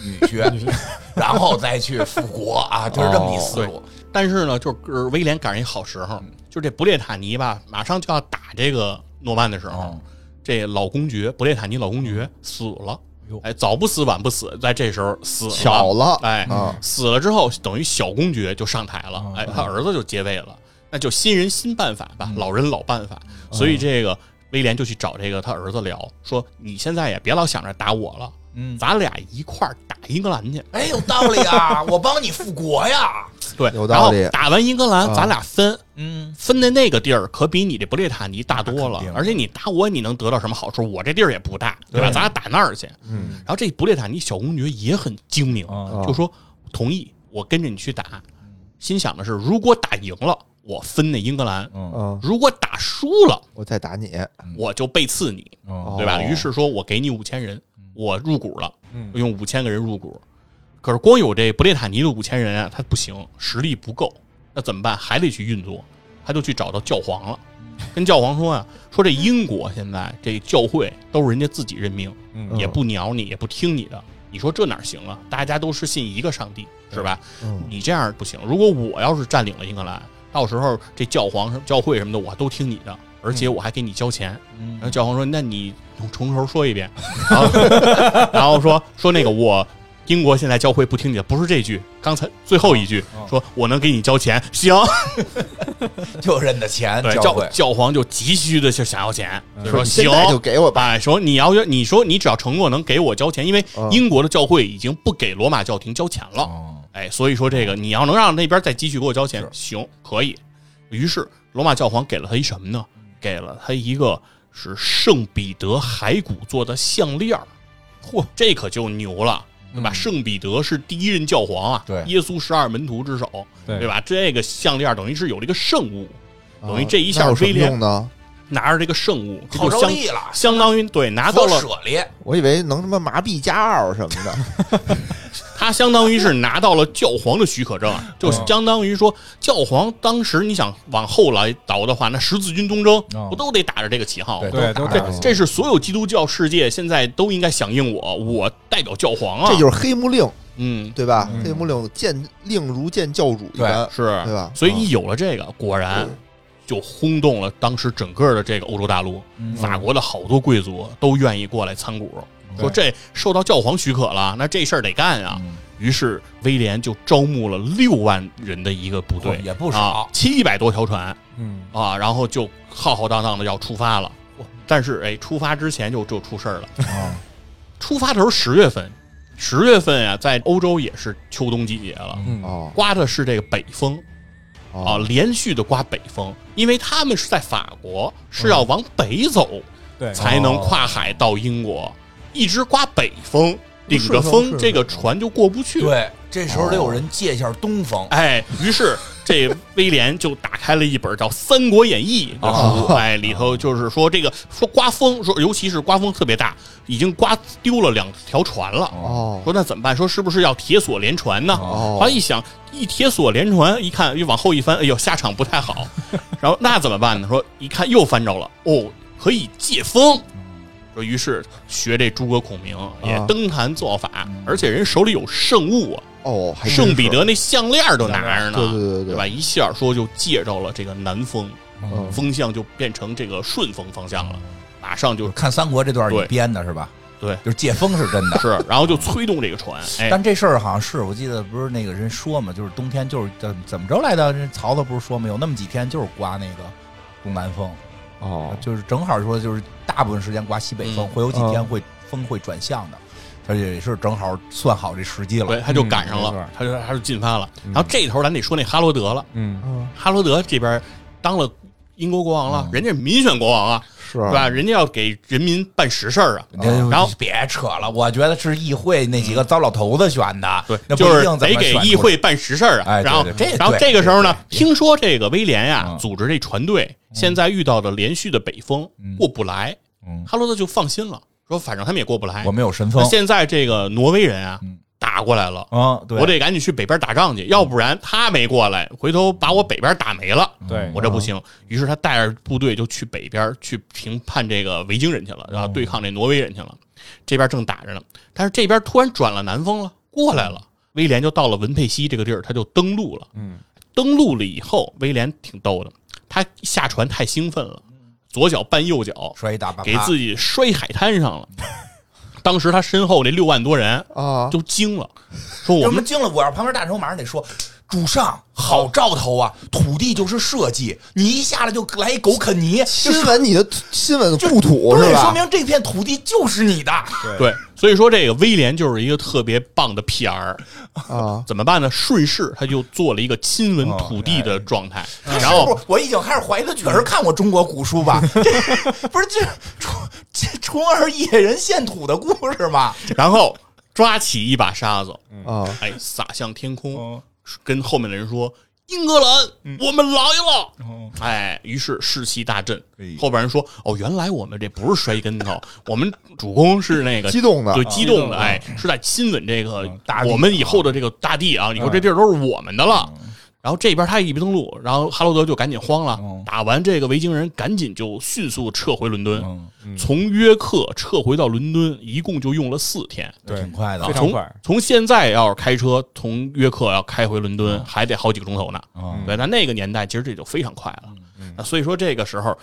女婿 然后再去复国啊，就是这么一思路。但是呢，就是威廉赶上一好时候，就这不列塔尼吧，马上就要打这个诺曼的时候，哦这老公爵布列塔尼老公爵死了。哟。哎，早不死晚不死，在这时候死了。巧了，哎，啊死了之后，等于小公爵就上台了，嗯。哎，他儿子就接位了，那就新人新办法吧，老人老办法。嗯。所以这个威廉就去找这个他儿子聊，说你现在也别老想着打我了，嗯，咱俩一块儿打英格兰去。哎，有道理啊，我帮你复国呀。对，有道理然后打完英格兰，啊咱俩分。嗯，分的那个地儿可比你这布列塔尼大多了而且你打我，你能得到什么好处？我这地儿也不大，对吧？对咱俩打那儿去。嗯，然后这布列塔尼小公爵也很精明，啊就说同意我跟着你去打，心想的是如果打赢了，我分那英格兰；嗯嗯，如果打输了，我再打你，我就背刺你，嗯对吧？哦于是说我给你五千人，我入股了，用五千个人入股。可是光有这布列塔尼的五千人啊，他不行，实力不够，那怎么办？还得去运作，他就去找到教皇了，跟教皇说啊，说这英国现在这教会都是人家自己任命，嗯也不鸟你，也不听你的。你说这哪行啊？大家都是信一个上帝，是吧？嗯你这样不行。如果我要是占领了英格兰，到时候这教皇、教会什么的，我都听你的，而且我还给你交钱。嗯然后教皇说：“那你从头说一遍。”然后然后说说那个我英国现在教会不听你的，不是这句，刚才最后一句哦说我能给你交钱，行。就认的钱，对，教教教皇就急需的就想要钱，就说行，就给我吧，哎，说你要你说你只要承诺能给我交钱，因为嗯英国的教会已经不给罗马教廷交钱了，哦哎，所以说这个你要能让那边再继续给我交钱，行，可以。于是罗马教皇给了他一什么呢？给了他一个是圣彼得骸骨做的项链儿嚯，这可就牛了。对吧？嗯圣彼得是第一任教皇啊，对耶稣十二门徒之首，对对吧？这个项链等于是有了一个圣物，等于啊这一下那有什么威廉用呢？拿着这个圣物，就相了，相当于对拿到了舍利，我以为能他妈麻痹加二什么的，他相当于是拿到了教皇的许可证，啊就相当于说教皇当时你想往后来倒的话，那十字军东征哦不都得打着这个旗号吗？对对这这是所有基督教世界现在都应该响应我，我代表教皇啊。这就是黑幕令，嗯，对吧？嗯。黑木令见令如见教主一般，是，对吧？所以一有了这个，果然就轰动了当时整个的这个欧洲大陆，嗯。法国的好多贵族都愿意过来参股，说这受到教皇许可了，那这事儿得干啊。嗯。于是威廉就招募了六万人的一个部队。哦，也不少。啊，七百多条船。嗯。啊，然后就浩浩荡荡的要出发了。但是哎，出发之前就就出事儿了。啊出发的时候十月份，十月份呀、在欧洲也是秋冬季节了，嗯。哦。刮的是这个北风啊，哦，连续的刮北风，因为他们是在法国，是要往北走对。才能跨海到英国，一直刮北风，顶着风这个船就过不去。对，这时候得有人借一下东风，哎，于是这威廉就打开了一本叫《三国演义》的书，哎，里头就是说这个说刮风，说尤其是刮风特别大，已经刮丢了两条船了。哦说那怎么办？说是不是要铁索连船呢？哦后来一想，一铁索连船，一看又往后一翻，哎呦，下场不太好。然后那怎么办呢？说一看又翻着了，哦，可以借风。说于是学这诸葛孔明也登坛造法，而且人手里有圣物啊，哦，圣彼得那项链都拿着呢，对对对对对吧？一下说就借着了这个南风，嗯风向就变成这个顺风方向了，马上就看三国这段你编的是吧？对，就是借风是真的。是，然后就催动这个船，哎，但这事儿好像是我记得不是那个人说嘛，就是冬天就是怎怎么着来的？人曹操不是说嘛，有那么几天就是刮那个东南风，哦，就是正好说就是大部分时间刮西北风，嗯。会有几天会风会转向的，而且也是正好算好这时机了。对，他就赶上了嗯没错，他就他就进发了。嗯。然后这头咱得说那哈罗德了，嗯，嗯，哈罗德这边当了英国国王了，嗯人家民选国王啊，是吧？人家要给人民办实事儿啊。然后别扯了，我觉得是议会那几个糟老头子选的，对那，不就是一定得给议会办实事儿啊。哎然后这，然后这个时候呢，听说这个威廉呀嗯组织这船队，现在遇到的连续的北风嗯过不来，嗯，哈罗德就放心了，说反正他们也过不来我。们有神那风，现在这个挪威人啊嗯打过来了。嗯，对，我得赶紧去北边打仗去，要不然他没过来，回头把我北边打没了。对我这不行。于是他带着部队就去北边去评判这个维京人去了，然后对抗这挪威人去了。这边正打着呢，但是这边突然转了南风了，过来了。威廉就到了文佩西这个地儿，他就登陆了。嗯，登陆了以后，威廉挺逗的，他下船太兴奋了，左脚绊右脚，摔一大把，给自己摔海滩上了。当时他身后那六万多人啊，都惊了，说我们我们惊了，我要旁边大臣，我马上得说。主上好兆头啊！土地就是设计，你一下来就来一狗啃泥，亲吻你的亲吻故土对，说是吧？明这片土地就是你的。对，所以说这个威廉就是一个特别棒的 PR，啊，怎么办呢？顺势他就做了一个亲吻土地的状态，然后我已经开始怀疑他确实看过中国古书吧？这 不是这重这重耳野人献土的故事吗？然后抓起一把沙子，啊，哎，撒向天空，嗯跟后面的人说：“英格兰，我们来了。哦”哎，于是士气大振哎。后边人说：“哦，原来我们这不是摔跟头，我们主公是那个激动的对，激动的，激动的哎，是在亲吻这个嗯大地我们以后的这个大地啊，以后这地儿都是我们的了。然后这边他一登陆，然后哈罗德就赶紧慌了嗯，打完这个维京人，赶紧就迅速撤回伦敦，嗯，从约克撤回到伦敦，一共就用了四天。对挺快的啊从非常快从现在要是开车从约克要开回伦敦，还得好几个钟头呢。嗯对，那那个年代其实这就非常快了。那所以说这个时候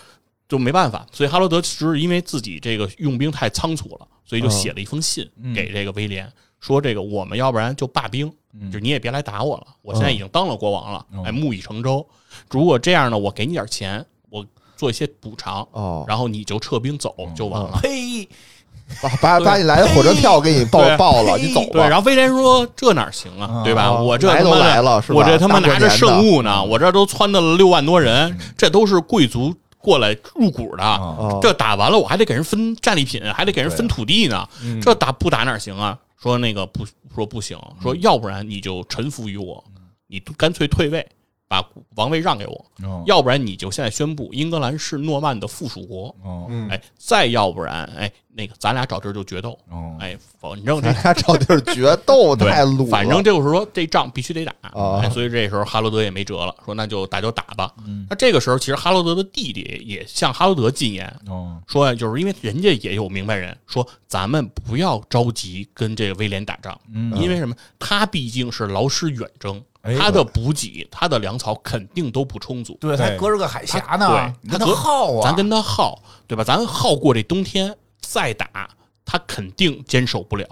就没办法，所以哈罗德其实因为自己这个用兵太仓促了，所以就写了一封信嗯给这个威廉，说这个我们要不然就罢兵，嗯就你也别来打我了，我现在已经当了国王了，嗯哎，木已成舟。如果这样呢，我给你点钱，我做一些补偿，哦，然后你就撤兵走就完了。呸！把把把你来的火车票给你报对报了，你走对，吧。然后威廉说：“这哪行啊，嗯对吧？啊我这来都他妈的来了是吧我这他妈拿着圣物呢，我这都撺掇了六万多人，这都是贵族过来入股的。这打完了，我还得给人分战利品，还得给人分土地呢。嗯这打不打哪行啊？说那个不说不行，说要不然你就臣服于我，你干脆退位，把王位让给我；嗯要不然你就现在宣布英格兰是诺曼的附属国。哦。嗯，哎，再要不然，哎，那个咱俩找地儿就决斗。哦。哎，反正这咱俩找地儿决斗 对太鲁了，反正就是说这仗必须得打，哦。哎，所以这时候哈罗德也没辙了，说那就打就打吧。嗯。那这个时候，其实哈罗德的弟弟也向哈罗德进言，哦。说就是因为人家也有明白人，说咱们不要着急跟这个威廉打仗，嗯。因为什么？他毕竟是劳师远征，哎他的补给、他的粮草肯定都不充足。对，他对隔着个海峡呢，对你跟他耗啊，咱跟他耗，对吧？咱耗过这冬天再打，他肯定坚守不了。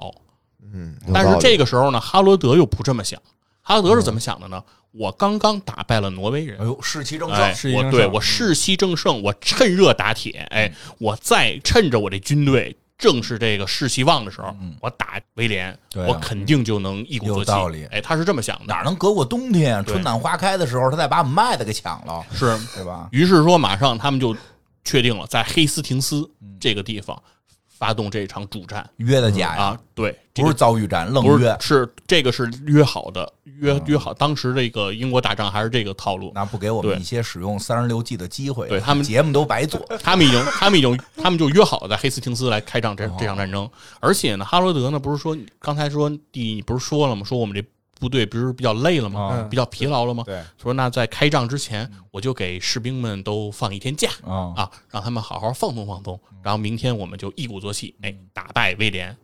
嗯，但是这个时候呢，哈罗德又不这么想。哈罗德是怎么想的呢？我刚刚打败了挪威人哎，呦士气正哎盛，士气正盛我对我士气正盛，我趁热打铁，哎，我再趁着我这军队正是这个士气旺的时候，我打威廉，对啊我肯定就能一鼓作气。有道理哎，他是这么想的哪，能隔过冬天？对春暖花开的时候，他再把我们麦子给抢了，是。对吧？于是说，马上他们就确定了在黑斯廷斯嗯这个地方发动这场主战约的假呀，啊。对，这不是遭遇战，愣不是约，是这个是约好的，约嗯约好。当时这个英国打仗还是这个套路，那不给我们一些使用三十六计的机会，对他们节目都白做。他们已经，他们已经，他们就约好在黑斯廷斯来开仗这哦这场战争。而且呢，哈罗德呢，不是说刚才说弟，你不是说了吗？说我们这部队不是比较累了吗？嗯比较疲劳了吗？对，说那在开仗之前，我就给士兵们都放一天假啊。啊，让他们好好放松放松。然后明天我们就一鼓作气，哎，打败威廉。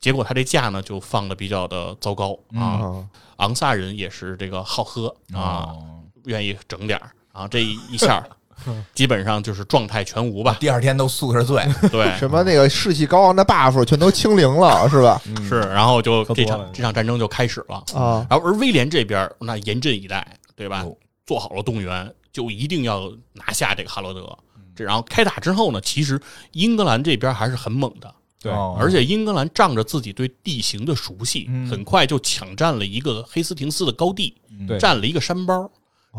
结果他这假呢就放的比较的糟糕啊，啊，昂萨人也是这个好喝啊，哦。愿意整点儿啊，这一一下 基本上就是状态全无吧。第二天都宿着醉，对，什么那个士气高昂的 buff 全都清零了，是吧？嗯。是，然后就这场这场战争就开始了。啊，然后而威廉这边那严阵以待，对吧？哦？做好了动员，就一定要拿下这个哈罗德。这然后开打之后呢，其实英格兰这边还是很猛的，对，哦。而且英格兰仗着自己对地形的熟悉，嗯。很快就抢占了一个黑斯廷斯的高地，对。占了一个山包。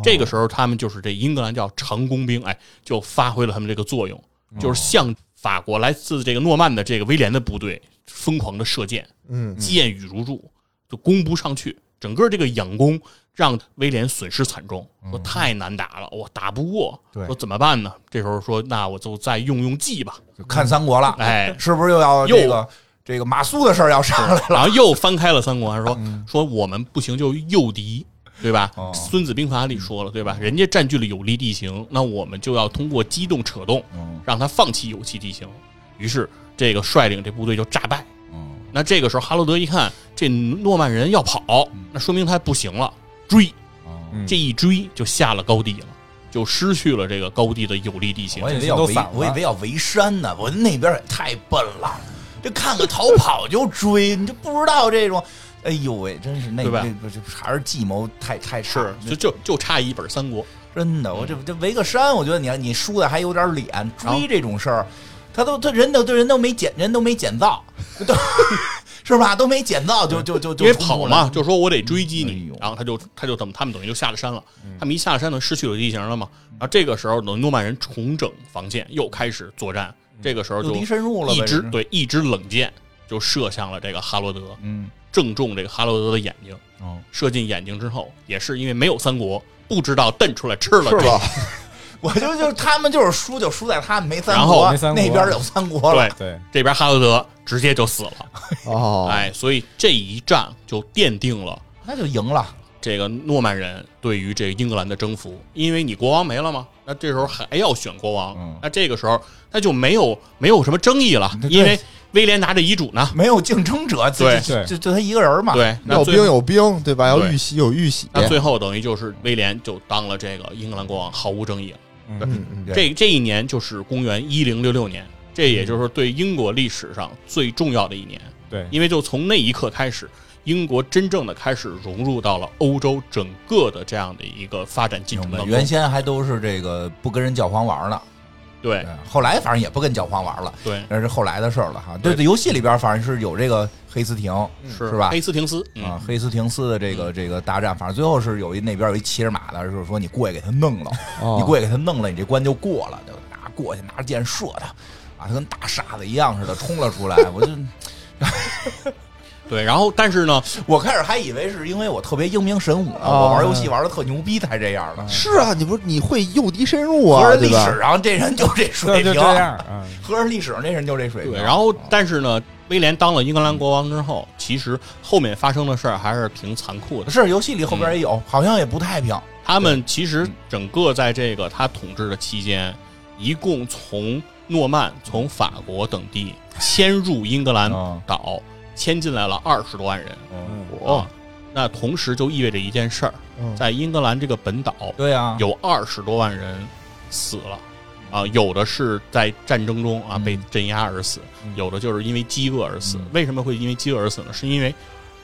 这个时候，他们就是这英格兰叫长弓兵，哎，就发挥了他们这个作用，就是向法国来自这个诺曼的这个威廉的部队疯狂的射箭，嗯，箭雨如注，就攻不上去。整个这个仰攻让威廉损失惨重，说太难打了，我打不过。说怎么办呢？这时候说，那我就再用用计吧。就看三国了，哎，是不是又要又这个这个马谡的事儿要上来了？然后又翻开了三国，说说我们不行就诱敌，对吧？哦孙子兵法》里说了，对吧？人家占据了有利地形，那我们就要通过机动扯动，嗯让他放弃有利地形。于是这个率领这部队就诈败。嗯那这个时候，哈罗德一看这诺曼人要跑，那说明他不行了，追。嗯这一追就下了高地了，就失去了这个高地的有利地形我。以为要围我以为要围山呢。我那边也太笨了，这看个逃跑就追，你就不知道这种。哎呦喂，真是那对吧？这这还是计谋太太差是，就就就差一本三国。真的，我这这围个山，我觉得你你输的还有点脸。追这种事儿，他都他人都对人都没捡人都没捡到，都 是吧？都没捡到就就就就因为冲过跑嘛，来。就说我得追击哎你呦，然后他就他就怎么他们等于就下了山了，他们一下了山呢，失去了地形了嘛，然后这个时候等诺曼人重整防线，又开始作战，这个时候就深入了呗。一支是，对一支冷箭就射向了这个哈罗德，嗯，正中这个哈罗德的眼睛，哦，射进眼睛之后，也是因为没有三国，不知道瞪出来吃了这是吧？我就就他们就是输就输在他们没三然后国，没三国那边有三国了。对对，这边哈罗德直接就死了，哦，哎，所以这一战就奠定了。那就赢了。这个诺曼人对于这个英格兰的征服，因为你国王没了嘛，那这时候还要选国王，嗯那这个时候他就没有没有什么争议了，对因为威廉拿着遗嘱呢，没有竞争者，就对就就就他一个人嘛。，对，那有兵有兵，对吧？要对遇喜有遇玺，那最后等于就是威廉就当了这个英格兰国王，毫无争议了。嗯嗯这这一年就是公元一零六六年，这也就是对英国历史上最重要的一年，对，因为就从那一刻开始，英国真正的开始融入到了欧洲整个的这样的一个发展进程。当中。原先还都是这个不跟人教皇玩呢，对。对后来反正也不跟教皇玩了，对。那是后来的事儿了哈。对。游戏里边反正是有这个黑斯廷是是吧？黑斯廷斯啊嗯，，黑斯廷斯的这个这个大战，反正最后是有一那边有一骑着马的，就是说你过去给他弄了，哦。你过去给他弄了，你这关就过了，就拿过去拿着箭射他，啊，他跟大傻子一样似的冲了出来，我就对，然后但是呢，我开始还以为是因为我特别英明神武呢，哦我玩游戏玩的特牛逼才这样的。是啊，你不是你会诱敌深入啊，合着？历史上这人就这水平，就就这样，嗯，合着历史上这人就这水平。对，然后但是呢，威廉当了英格兰国王之后，其实后面发生的事儿还是挺残酷的。是游戏里后边也有，好像也不太平。他们其实整个在这个他统治的期间，一共从诺曼、从法国等地迁入英格兰嗯岛，迁进来了二十多万人。哦啊，那同时就意味着一件事儿，嗯。在英格兰这个本岛对呀，有二十多万人死了。啊，有的是在战争中啊嗯。被镇压而死，嗯。有的就是因为饥饿而死。嗯。为什么会因为饥饿而死呢？是因为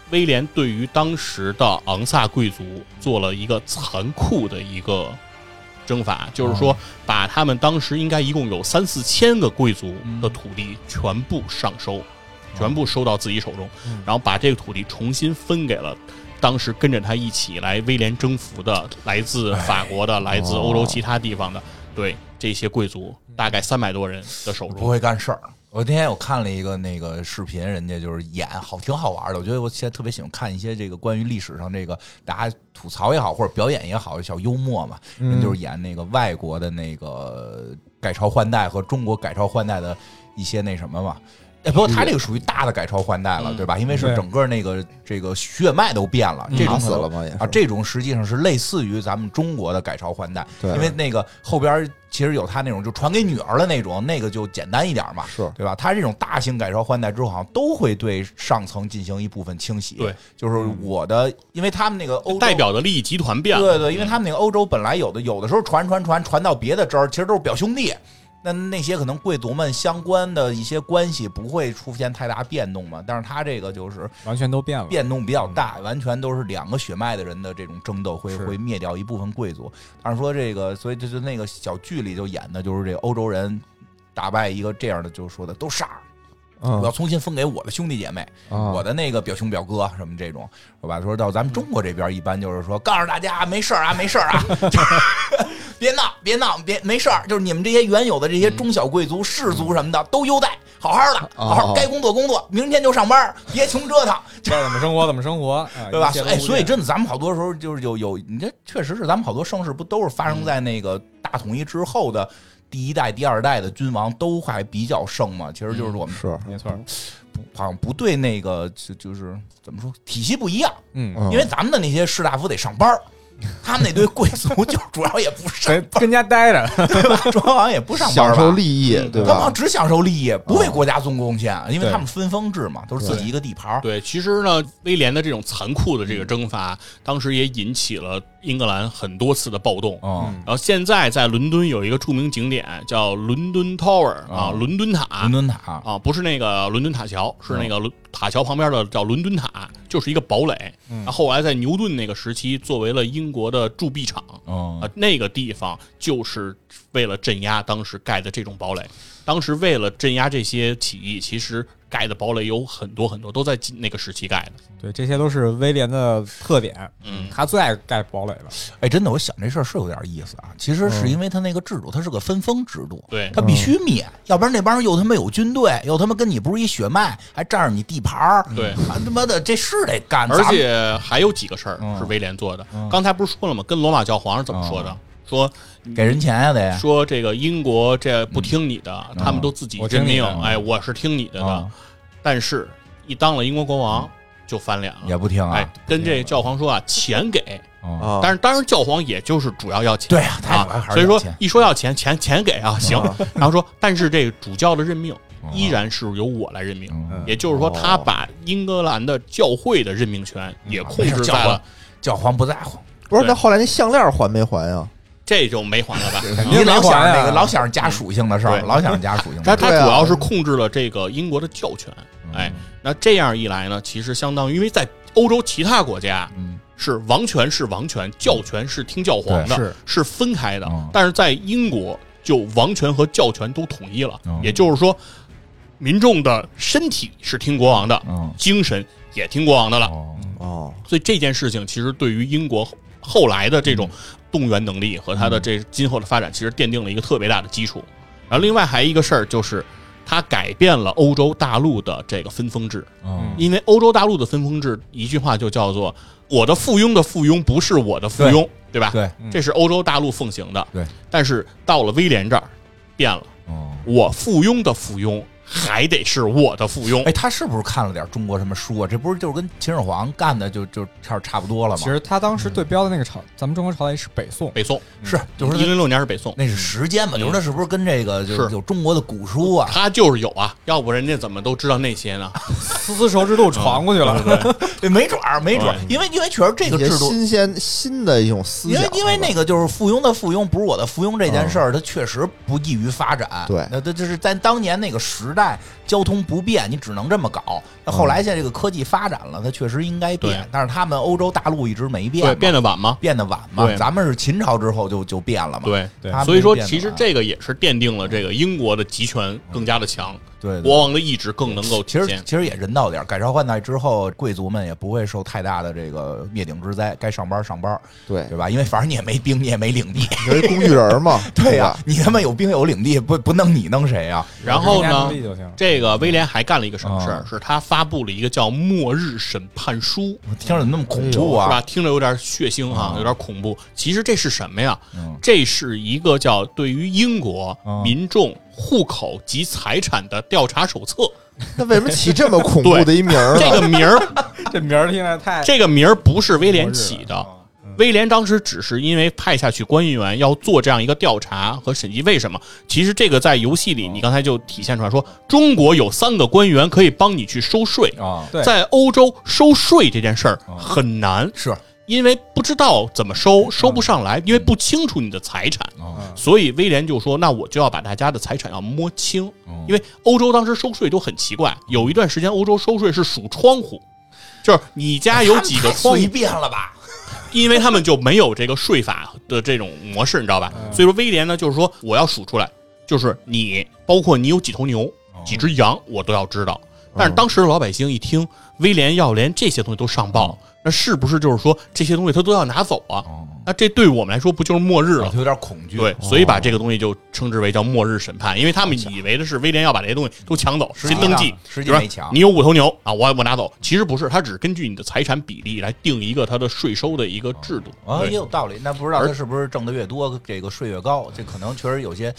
威廉对于当时的昂萨贵族做了一个残酷的一个征伐，就是哦。说把他们当时应该一共有三四千个贵族的土地全部上收，全部收到自己手中，然后把这个土地重新分给了。当时跟着他一起来威廉征服的，来自法国的、来自欧洲其他地方的，对这些贵族，大概三百多人的手中不。会干事儿。我那天我看了一个那个视频，人家就是演好挺好玩的。我觉得我现在特别喜欢看一些这个关于历史上这个大家吐槽也好，或者表演也好，小幽默嘛。人就是演那个外国的那个改朝换代和中国改朝换代的一些那什么嘛。哎，不过他这个属于大的改朝换代了，嗯对吧？因为是整个那个这个血脉都变了，这种可能死了吗？也啊，这种实际上是类似于咱们中国的改朝换代，对因为那个后边其实有他那种就传给女儿的那种，那个就简单一点嘛，是对吧？他这种大型改朝换代之后，好像都会对上层进行一部分清洗，对，就是我的，因为他们那个欧洲代。表的利益集团变了。对对，因为他们那个欧洲本来有的有的时候传传传传到别的支儿，其实都是表兄弟，那那些可能贵族们相关的一些关系不会出现太大变动嘛。但是他这个就是完全都变了。变动比较大，完全都是两个血脉的人的这种争斗，会会灭掉一部分贵族。但是说这个，所以就是那个小剧里就演的就是这个欧洲人打败一个这样的，就是说的都杀，我要嗯重新分给我的兄弟姐妹，啊我的那个表兄表哥什么这种，是吧？说到咱们中国这边，一般就是说告诉大家没事儿啊，没事儿啊，别闹，别闹，别没事儿，就是你们这些原有的这些中小贵族、士族什么的都优待，好好的，好好哦该工作工作，明天就上班，别穷折腾。该怎么生活怎么生活，啊 对吧？哎，所以真的，咱们好多时候就是有有，你这确实是咱们好多盛世不都是发生在那个大统一之后的第一代、第二代的君王都还比较盛嘛？其实就是我们是没错，不好像不对那个就就是怎么说体系不一样，嗯，嗯因为咱们的那些士大夫得上班儿 他们那堆贵族就主要也不上跟跟家待着，对吧？主要好像也不上班享受利益，嗯对吧？他们只享受利益，不为国家做贡献，因为他们分封制嘛，都是自己一个地盘儿。对，其实呢，威廉的这种残酷的这个征伐，当时也引起了英格兰很多次的暴动。嗯然后现在在伦敦有一个著名景点叫伦敦 Tower 啊，啊伦敦塔伦敦塔啊，不是那个伦敦塔桥，是那个伦塔桥旁边的叫伦敦塔，就是一个堡垒。嗯那后来在牛顿那个时期，作为了英国的铸币厂嗯啊，那个地方就是为了镇压当时盖的这种堡垒。当时为了镇压这些起义，其实盖的堡垒有很多很多，都在那个时期盖的。对，这些都是威廉的特点。嗯他最爱盖堡垒了。哎，真的，我想这事儿是有点意思啊。其实是因为他那个制度，他是个分封制度，对他必须灭，要不然那帮人又他妈有军队，又他妈跟你不是一血脉，还占着你地盘儿，对还他妈的这是得干。而且还有几个事儿嗯是威廉做的嗯。刚才不是说了吗？跟罗马教皇是怎么说的？说给人钱呀得，说这个英国这不听你的，他们都自己任命。哎，我是听你的的啊。但是，一当了英国国王就翻脸了。也不听啊。哎，跟这教皇说啊，钱给。但是当然，教皇也就是主要要钱。对啊他主要啊，所以说还是要钱一说要钱，钱钱给啊，行啊。然后说，但是这个主教的任命哦依然是由我来任命。嗯也就是说，他把英格兰的教会的任命权也控制在了，教皇不在乎，不是，那后来那项链还没还呀？这就没还了吧？你老想那个老想着加属性的事儿，对老想着加属性的他。他主要是控制了这个英国的教权。哎，那这样一来呢，其实相当于因为在欧洲其他国家嗯是王权是王权，教权是听教皇的，对是分开的嗯。但是在英国，就王权和教权都统一了嗯，也就是说，民众的身体是听国王的，嗯精神也听国王的了。哦哦，所以这件事情其实对于英国后来的这种动员能力和他的这今后的发展，其实奠定了一个特别大的基础。然后另外还有一个事儿就是，他改变了欧洲大陆的这个分封制，嗯因为欧洲大陆的分封制一句话就叫做“我的附庸的附庸不是我的附庸”，对吧？对，这是欧洲大陆奉行的。对，但是到了威廉这儿变了，哦。我附庸的附庸还得是我的附庸哎，。他是不是看了点中国什么书啊？这不是就是跟秦始皇干的就就差差不多了吗？其实他当时对标的那个朝，咱们中国朝代是北宋，北宋是就是一零六年是北宋，那是时间嘛，嗯就是他是不是跟这个就是有中国的古书啊？他就是有啊，要不人家怎么都知道那些呢？丝绸之路传过去了。对，没准儿，没准儿，因为因为确实这个制度。新鲜新的一种思想因为，因为那个就是附庸的附庸不是我的附庸这件事儿，它确实不易于发展。对那这就是在当年那个时代，交通不便，你只能这么搞。那后来现在这个科技发展了，它确实应该变，但是他们欧洲大陆一直没变，对，变得晚吗？变得晚嘛。对咱们是秦朝之后就就变了嘛。对对所以说其实这个也是奠定了这个英国的集权更加的强，对对国王的意志更能够其实体现。其实也人道点儿，改朝换代之后，贵族们也不会受太大的这个灭顶之灾，该上班上班，对，对吧？因为反正你也没兵，你也没领地，你是工具人嘛，对呀、吧？你他妈有兵有领地，不不弄你弄谁呀、然后呢。这个威廉还干了一个什么事儿啊？是他发布了一个叫《末日审判书》，我听着怎么那么恐怖啊？是吧？听着有点血腥哈，啊有点恐怖。其实这是什么呀？嗯这是一个叫对于英国啊民众户口及财产的调查手册。那为什么起这么恐怖的一名儿？这个名儿，这名儿听着太这个名儿不是威廉起的。啊威廉当时只是因为派下去官员要做这样一个调查和审计，为什么？其实这个在游戏里，你刚才就体现出来说，中国有三个官员可以帮你去收税，在欧洲收税这件事儿很难，是因为不知道怎么收，收不上来，因为不清楚你的财产，啊所以威廉就说：“那我就要把大家的财产要摸清，哦因为欧洲当时收税都很奇怪，有一段时间欧洲收税是数窗户，就是你家有几个窗户，便了吧？因为他们就没有这个税法的这种模式，你知道吧？所以说威廉呢，就是说我要数出来，就是你包括你有几头牛、几只羊，我都要知道。但是当时的老百姓一听威廉要连这些东西都上报，那是不是就是说这些东西他都要拿走啊？哦，那这对我们来说不就是末日了他？有点恐惧。对，所以把这个东西就称之为叫末日审判，因为他们以为的是威廉要把这些东西都抢走，实际上先登记，实际比如说没抢你有五头牛啊，我我拿走，其实不是，他只是根据你的财产比例来定一个他的税收的一个制度。啊，也有道理。那不知道他是不是挣的越多，这个税越高？这可能确实有些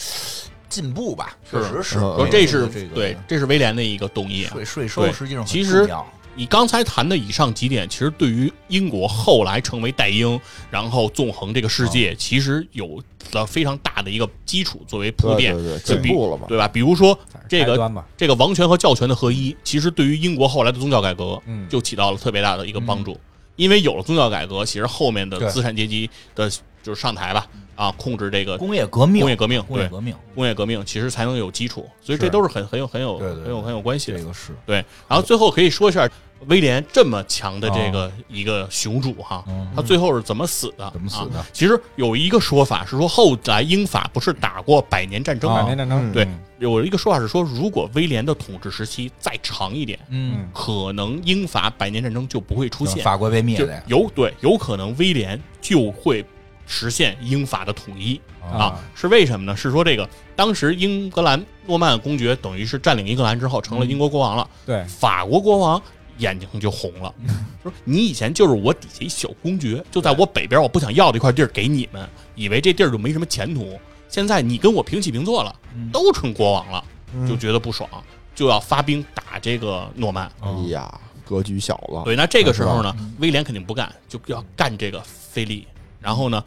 进步吧，确实是。这是对，这是威廉的一个动议啊。税税收实际上其实你刚才谈的以上几点，其实对于英国后来成为代英，然后纵横这个世哦界，其实有了非常大的一个基础作为铺垫，对对对进步了嘛对吧？比如说这个这个王权和教权的合一，其实对于英国后来的宗教改革，嗯就起到了特别大的一个帮助。因为有了宗教改革，其实后面的资产阶级的就是上台吧，啊，控制这个工业革命，工业革命，对工业革命，工业革命，其实才能有基础，所以这都是很很有很有对对对很有很有关系的这。个是对，然后最后可以说一下威廉这么强的这个一个雄主哈，他最后是怎么死的？嗯怎么死的啊其实有一个说法是说，后来英法不是打过百年战争？百年战争，对嗯，有一个说法是说，如果威廉的统治时期再长一点，嗯，可能英法百年战争就不会出现，法国被灭了，有对有可能威廉就会实现英法的统一。啊，是为什么呢？是说这个当时英格兰诺曼公爵等于是占领英格兰之后成了英国国王了，对，法国国王眼睛就红了，说你以前就是我底下一小公爵，就在我北边，我不想要的一块地儿给你们，以为这地儿就没什么前途，现在你跟我平起平坐了，都成国王了，就觉得不爽，就要发兵打这个诺曼。哎呀，格局小了。对，那这个时候呢，威廉肯定不干，就要干这个菲利，然后呢，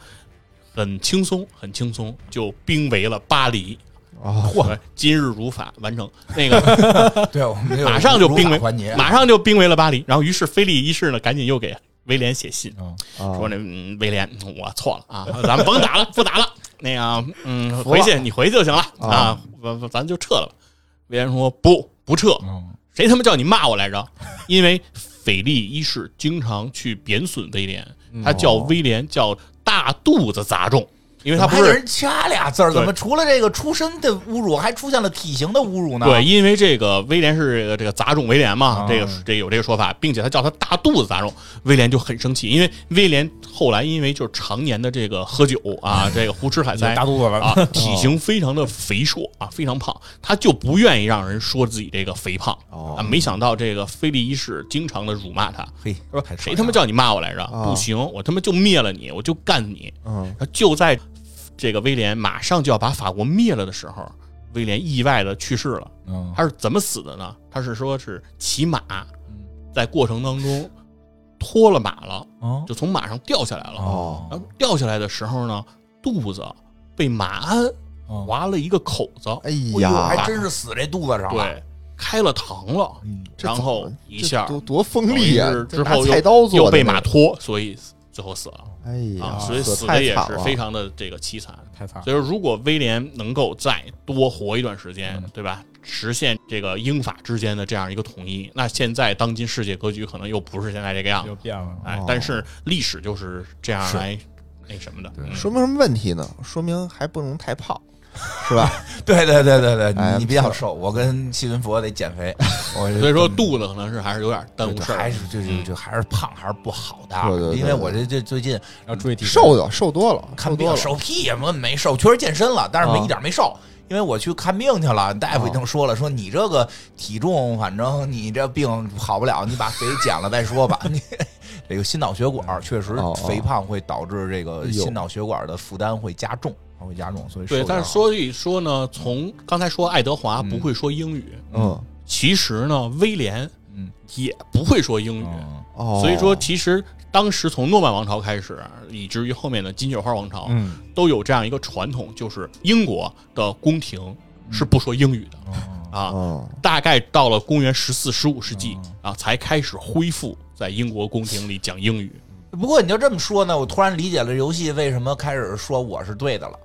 很轻松，很轻松就兵围了巴黎。啊，对，今日如法完成。那个，对，我们马上就兵围马上就兵围了巴黎。然后，于是菲利一世呢，赶紧又给威廉写信，说那嗯威廉，我错了啊，咱们甭打了，不打了。那个，嗯，回去你回去就行了。啊，咱咱就撤了吧。威廉说不不撤，嗯。谁他妈叫你骂我来着？因为腓力一世经常去贬损威廉，他叫威廉叫大肚子杂种，因为他不是给人掐俩字儿，怎么除了这个出身的侮辱，还出现了体型的侮辱呢？对，因为这个威廉是这个这个杂种威廉嘛，啊这个这有这个说法，并且他叫他大肚子杂种，威廉就很生气，因为威廉后来因为就是常年的这个喝酒啊，这个胡吃海塞，大肚子了啊，体型非常的肥硕啊，非常胖，他就不愿意让人说自己这个肥胖哦啊。没想到这个菲利一世经常的辱骂他，嘿，说谁他妈叫你骂我来着？啊不行，我他妈就灭了你，我就干你。嗯，就在这个威廉马上就要把法国灭了的时候，威廉意外的去世了。嗯他是怎么死的呢？他是说是骑马，在过程当中脱了马了，哦就从马上掉下来了。哦然后掉下来的时候呢，肚子被马鞍哦划了一个口子，哎哎，呀，还真是死这肚子上了。对，开了膛了。嗯，然后一下多多锋利啊之后又菜刀做又被马拖，所以最后死了哎呀啊，，所以死的也是非常的这个凄惨。太惨。所以说，如果威廉能够再多活一段时间，嗯对吧？实现这个英法之间的这样一个统一，那现在当今世界格局可能又不是现在这个样子。又变了，哎哦，但是历史就是这样来那什么的。嗯说明什么问题呢？说明还不能太胖，是吧？对对对对对，哎你你比较瘦，我跟西云佛得减肥，我所以说肚子可能是还是有点耽误对事儿。还是就就嗯就还是胖还是不好的，对对对因为我这这最近要注意体重瘦的瘦多了，看病瘦多了。瘦屁也没没瘦，确实健身了，但是没啊一点没瘦。因为我去看病去了，大夫已经说了，说你这个体重，反正你这病好不了，你把肥减了再说吧。你这个心脑血管确实哦哦肥胖会导致这个心脑血管的负担会加重，会加重，所以对，但是所以说呢，从刚才说爱德华不会说英语，嗯，其实呢，威廉嗯。也不会说英语，所以说其实当时从诺曼王朝开始，以至于后面的金雀花王朝，嗯，都有这样一个传统，就是英国的宫廷是不说英语的、啊。哦，大概到了公元十四、十五世纪啊，才开始恢复在英国宫廷里讲英语。不过你就这么说呢，我突然理解了游戏为什么开始说我是对的了。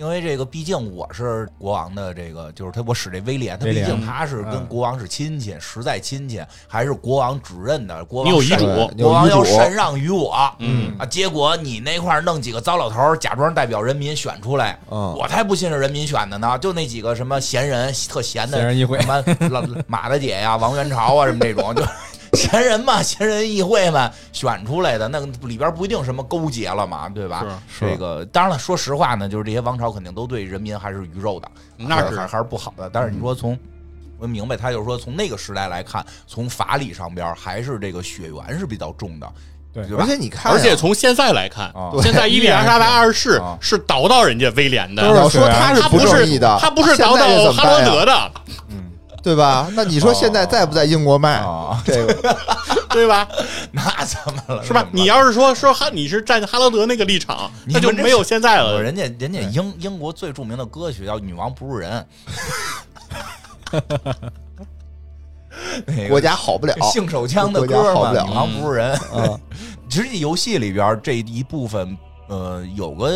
因为这个，毕竟我是国王的这个，就是他，我使这威廉，他毕竟他是跟嗯国王是亲戚，实在亲戚，还是国王指认的。国王有遗嘱国王要禅让于我，嗯啊，结果你那块儿弄几个糟老头儿，假装代表人民选出来，嗯我才不信是人民选的呢，就那几个什么闲人，特闲的什么老 马大姐呀、王元朝啊什么这种，就 闲人嘛，闲人议会嘛选出来的，那个里边不一定什么勾结了嘛，对吧？是这个当然了，说实话呢，就是这些王朝肯定都对人民还是鱼肉的，那是还是不好的。但是你说从我明白，他就是说从那个时代来看，从法理上边还是这个血缘是比较重的，对而？且你看呀，而且从现在来看啊，现在 伊丽莎白二世啊是倒到人家威廉的，说他是他不正义的，他不是倒到哈罗德的，对吧？那你说现在在不在英国卖啊 这个？对吧？那怎么了？是吧？你要是说说哈，你是站哈罗德那个立场，那就没有现在了。人家人家英英国最著名的歌曲叫《女王不是人》，那个国家好不了，性手枪的国家歌嘛，好不了女王不是人。嗯 实际游戏里边这一部分，呃，有个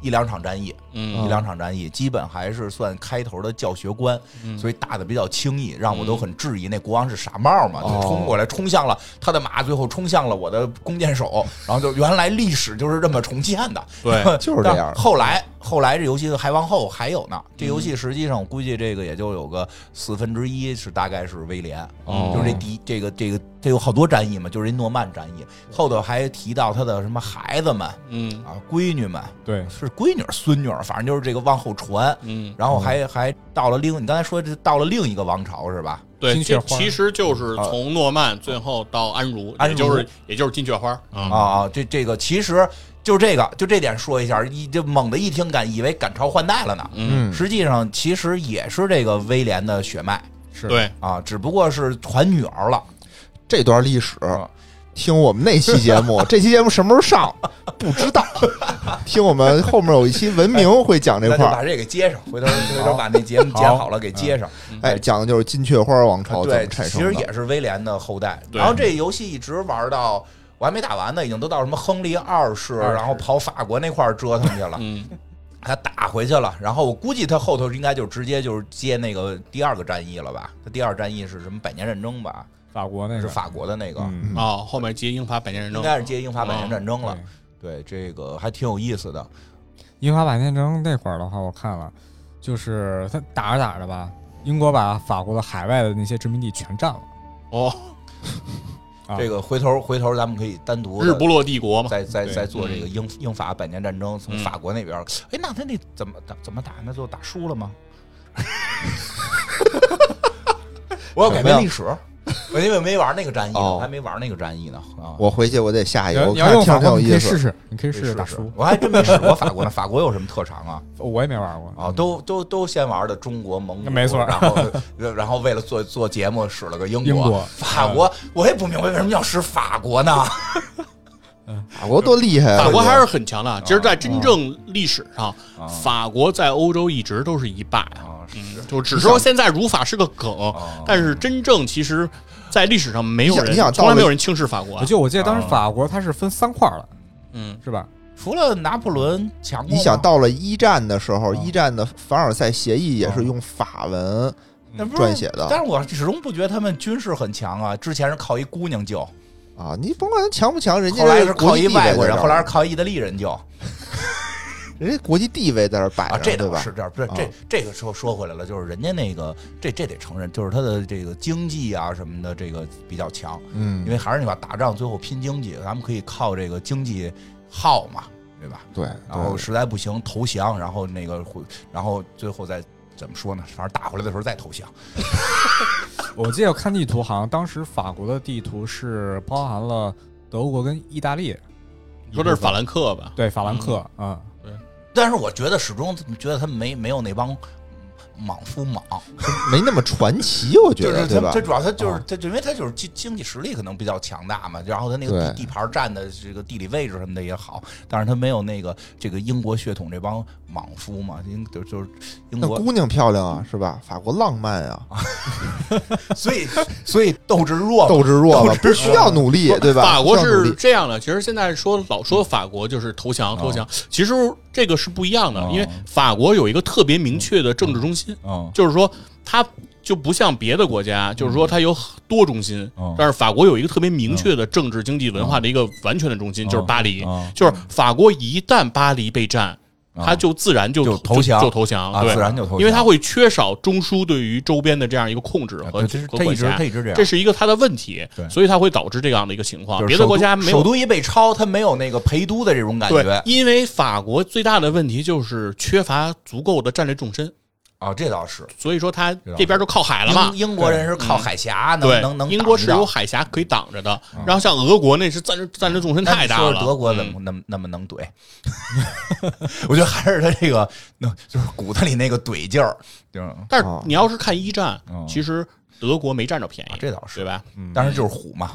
一两场战役，一嗯两场战役，基本还是算开头的教学关，嗯。所以打的比较轻易，让我都很质疑那国王是傻帽嘛，就哦冲过来，冲向了他的马，最后冲向了我的弓箭手，然后就原来历史就是这么重建的，对，就是这样。后来后来这游戏还往后还有呢，这游戏实际上我估计这个也就有个四分之一是大概是威廉，哦。就是这第这个这个这有好多战役嘛，就是一诺曼战役，后头还提到他的什么孩子们嗯。啊、闺女们，对，是闺女儿孙女儿，反正就是这个往后传。嗯，然后还还到了另，你刚才说这到了另一个王朝是吧？对，金雀花这其实就是从诺曼最后到安茹，安茹就是也就是金雀花啊。啊啊，这这个其实就这个就这点说一下，一就猛的一听感以为赶超换代了呢，嗯，嗯，实际上其实也是这个威廉的血脉是，对，啊，只不过是传女儿了。这段历史啊听我们那期节目，这期节目什么时候上不知道，听我们后面有一期文明会讲这块儿把这给接上，回头回头把那节目剪好了给接上。哎，讲的就是金雀花王朝怎对么，产其实。也是威廉的后代。然后这游戏一直玩到我还没打完呢，已经都到什么亨利二世，二世然后跑法国那块儿折腾去了，嗯，他打回去了。然后我估计他后头应该就直接就是接那个第二个战役了吧？他第二战役是什么百年战争吧？法国那个。是法国的那个，嗯，啊，后面接英法百年战争，应该是接英法百年战争了。对。对，这个还挺有意思的。英法百年战争那会儿的话，我看了，就是他打着打着吧，英国把法国的海外的那些殖民地全占了。哦，啊。这个回头回头咱们可以单独日不落帝国嘛，再再对。再做这个英英法百年战争，从嗯。法国那边儿，哎，那他那怎么打怎么打？那最后打输了吗？我要改变历史，我因为没玩那个战役呢，哦我还没玩那个战役呢啊。我回去我得下一个，你要我看听你要用法国，着挺有意思。你可以试试，你可以试试。我还真没使过法国呢。法国有什么特长啊？我也没玩过啊，都都都先玩的中国、蒙古，没错然后然后为了做做节目使了个英英国法国，我也不明白为什么要使法国呢？法国多厉害啊！法国还是很强的。其实，在真正历史上，啊法国在欧洲一直都是一霸呀。啊，就只是说现在儒法是个梗，但是真正其实，在历史上没有人你想你想，从来没有人轻视法国。就我记得当时啊法国它是分三块儿的，嗯，是吧？除了拿破仑强过，你想到了一战的时候，啊一战的凡尔赛协议也是用法文那不是撰写的但是我始终不觉得他们军事很强啊。之前是靠一姑娘救，啊！你甭管强不强，人家后来是靠一外国人，后来是靠意大利人就 人家国际地位在这儿摆啊。着，这对吧？倒是这样，不是啊这这个说说回来了，就是人家那个这这得承认，就是他的这个经济啊什么的这个比较强，嗯，因为还是那话，打仗最后拼经济，咱们可以靠这个经济耗嘛，对吧？对，然后实在不行投降，然后那个回，然后最后再怎么说呢？反正打回来的时候再投降。我记得我看地图，好像当时法国的地图是包含了德国跟意大利。你说这是法兰克吧？对法兰克啊，但是我觉得始终觉得他们没没有那帮莽夫莽，没那么传奇，我觉得，就是对吧他他？主要他就是啊他，就因为他就是经经济实力可能比较强大嘛，然后他那个地地盘占的这个地理位置什么的也好，但是他没有那个这个英国血统这帮莽夫嘛，英就就是英国，那姑娘漂亮啊，是吧？法国浪漫啊，所以 所以斗志弱，斗志弱不需要努力，对吧？法国是这样的，其实现在说老说法国就是投降投降，其实这个是不一样的，哦因为法国有一个特别明确的政治中心，嗯就是说它就不像别的国家，就是说它有很多中心哦，但是法国有一个特别明确的政治、经济、文化的一个完全的中心，就是巴黎哦。就是法国一旦巴黎被占。它就自然就就投降就投降，自然就投降。因为他会缺少中枢对于周边的这样一个控制和和管辖。他一直他，一直这样，这是一个他的问题对，所以他会导致这样的一个情况。就是别的国家没有首都一被抄，他没有那个陪都的这种感对觉，因为法国最大的问题就是缺乏足够的战略纵深，啊，这倒是。所以说他这边就靠海了嘛英。英国人是靠海峡，能对能能，英国是有海峡可以挡着的，然后像俄国那是战略战略纵深太大了。德国怎嗯么那么那么能怼？我觉得还是他这个，那就是骨子里那个怼劲儿，但是哦你要是看一战哦，其实德国没占着便宜，这倒是对吧？但是就是虎嘛，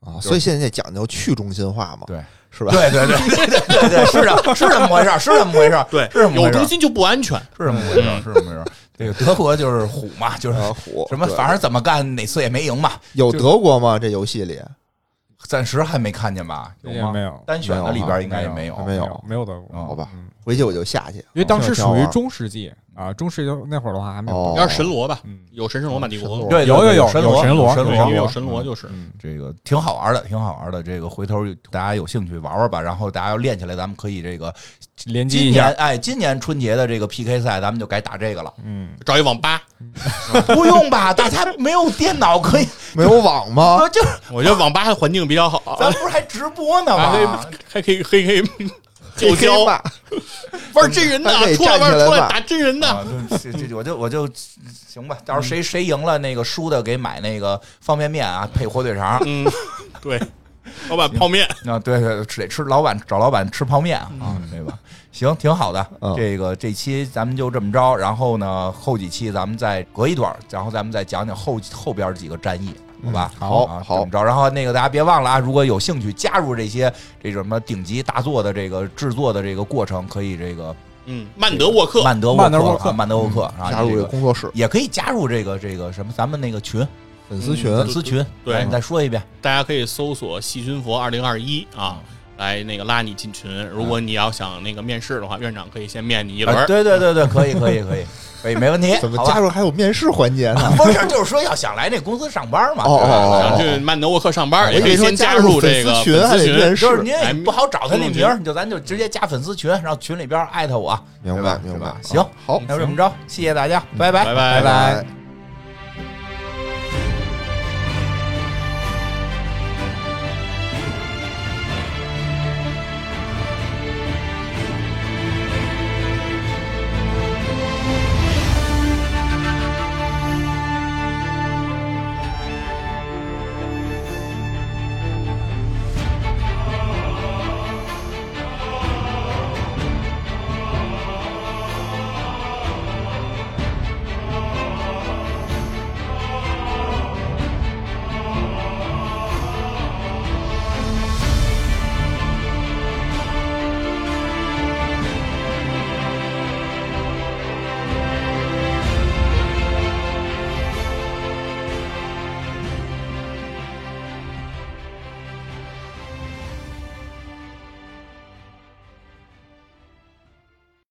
啊，所以现在讲究去中心化嘛，对是吧？对对对对对对对，是这 是这么回事儿，是这么回事儿，对是这么回事，有中心就不安全。是这么回事儿，是这么回事儿。这个德国就是虎嘛，就是啊，虎什么，反正怎么干哪次也没赢嘛，有德国吗？这游戏里暂时还没看见吧？有吗？没有单选的里边应该也没有没有没有德国，哦好吧嗯，回去我就下去，因为当时属于中世纪啊，中世纪那会儿的话还没有哦德国。要是神罗吧，嗯，有神圣罗马帝国对，有有有神罗神罗神罗因为有神罗就是。嗯，这个挺好玩的，挺好玩的。这个回头大家有兴趣玩玩吧，然后大家要练起来，咱们可以这个今 联机一下，年哎，今年春节的这个 PK 赛，咱们就改打这个了。嗯，找一网吧，不用吧，大家没有电脑可以，没有网吗？就我觉得网吧环境比较好，咱不是还直播呢还可以吗？还可以可以就交吧，玩真人的出来玩出来打真人的，啊，这这我就我就行吧，到时候谁谁赢了，那个输的给买那个方便面啊，配火腿肠。嗯，对，老板泡面，啊，对对，吃得吃老板找老板吃泡面啊，对吧？行，挺好的。嗯这个这期咱们就这么着，然后呢，后几期咱们再隔一段儿，然后咱们再讲讲后后边几个战役，好吧？嗯好啊，好怎么着。然后那个大家别忘了啊，如果有兴趣加入这些这什么顶级大作的这个制作的这个过程，可以这个嗯，曼德沃克，曼德曼德沃克啊曼德沃克啊，加入这这个个工作室也可以加入这个这个什么咱们那个群粉丝群，粉丝群。对来你再说一遍。大家可以搜索“细菌佛二零二一”啊，来那个拉你进群。如果你要想那个面试的话，院长可以先面你一轮啊。对对对对，可以可以可以可以，没问题。怎么好加入还有面试环节呢？不是，就是说要想来那公司上班嘛。哦哦想去曼德沃克上班，也可以先加入这粉个丝群还得面试。就是您也哎不好找他那名就咱就直接加粉丝群，然后群里边艾特我，明白明白，行，好，那就这么着，谢谢大家，拜拜，拜拜。拜拜。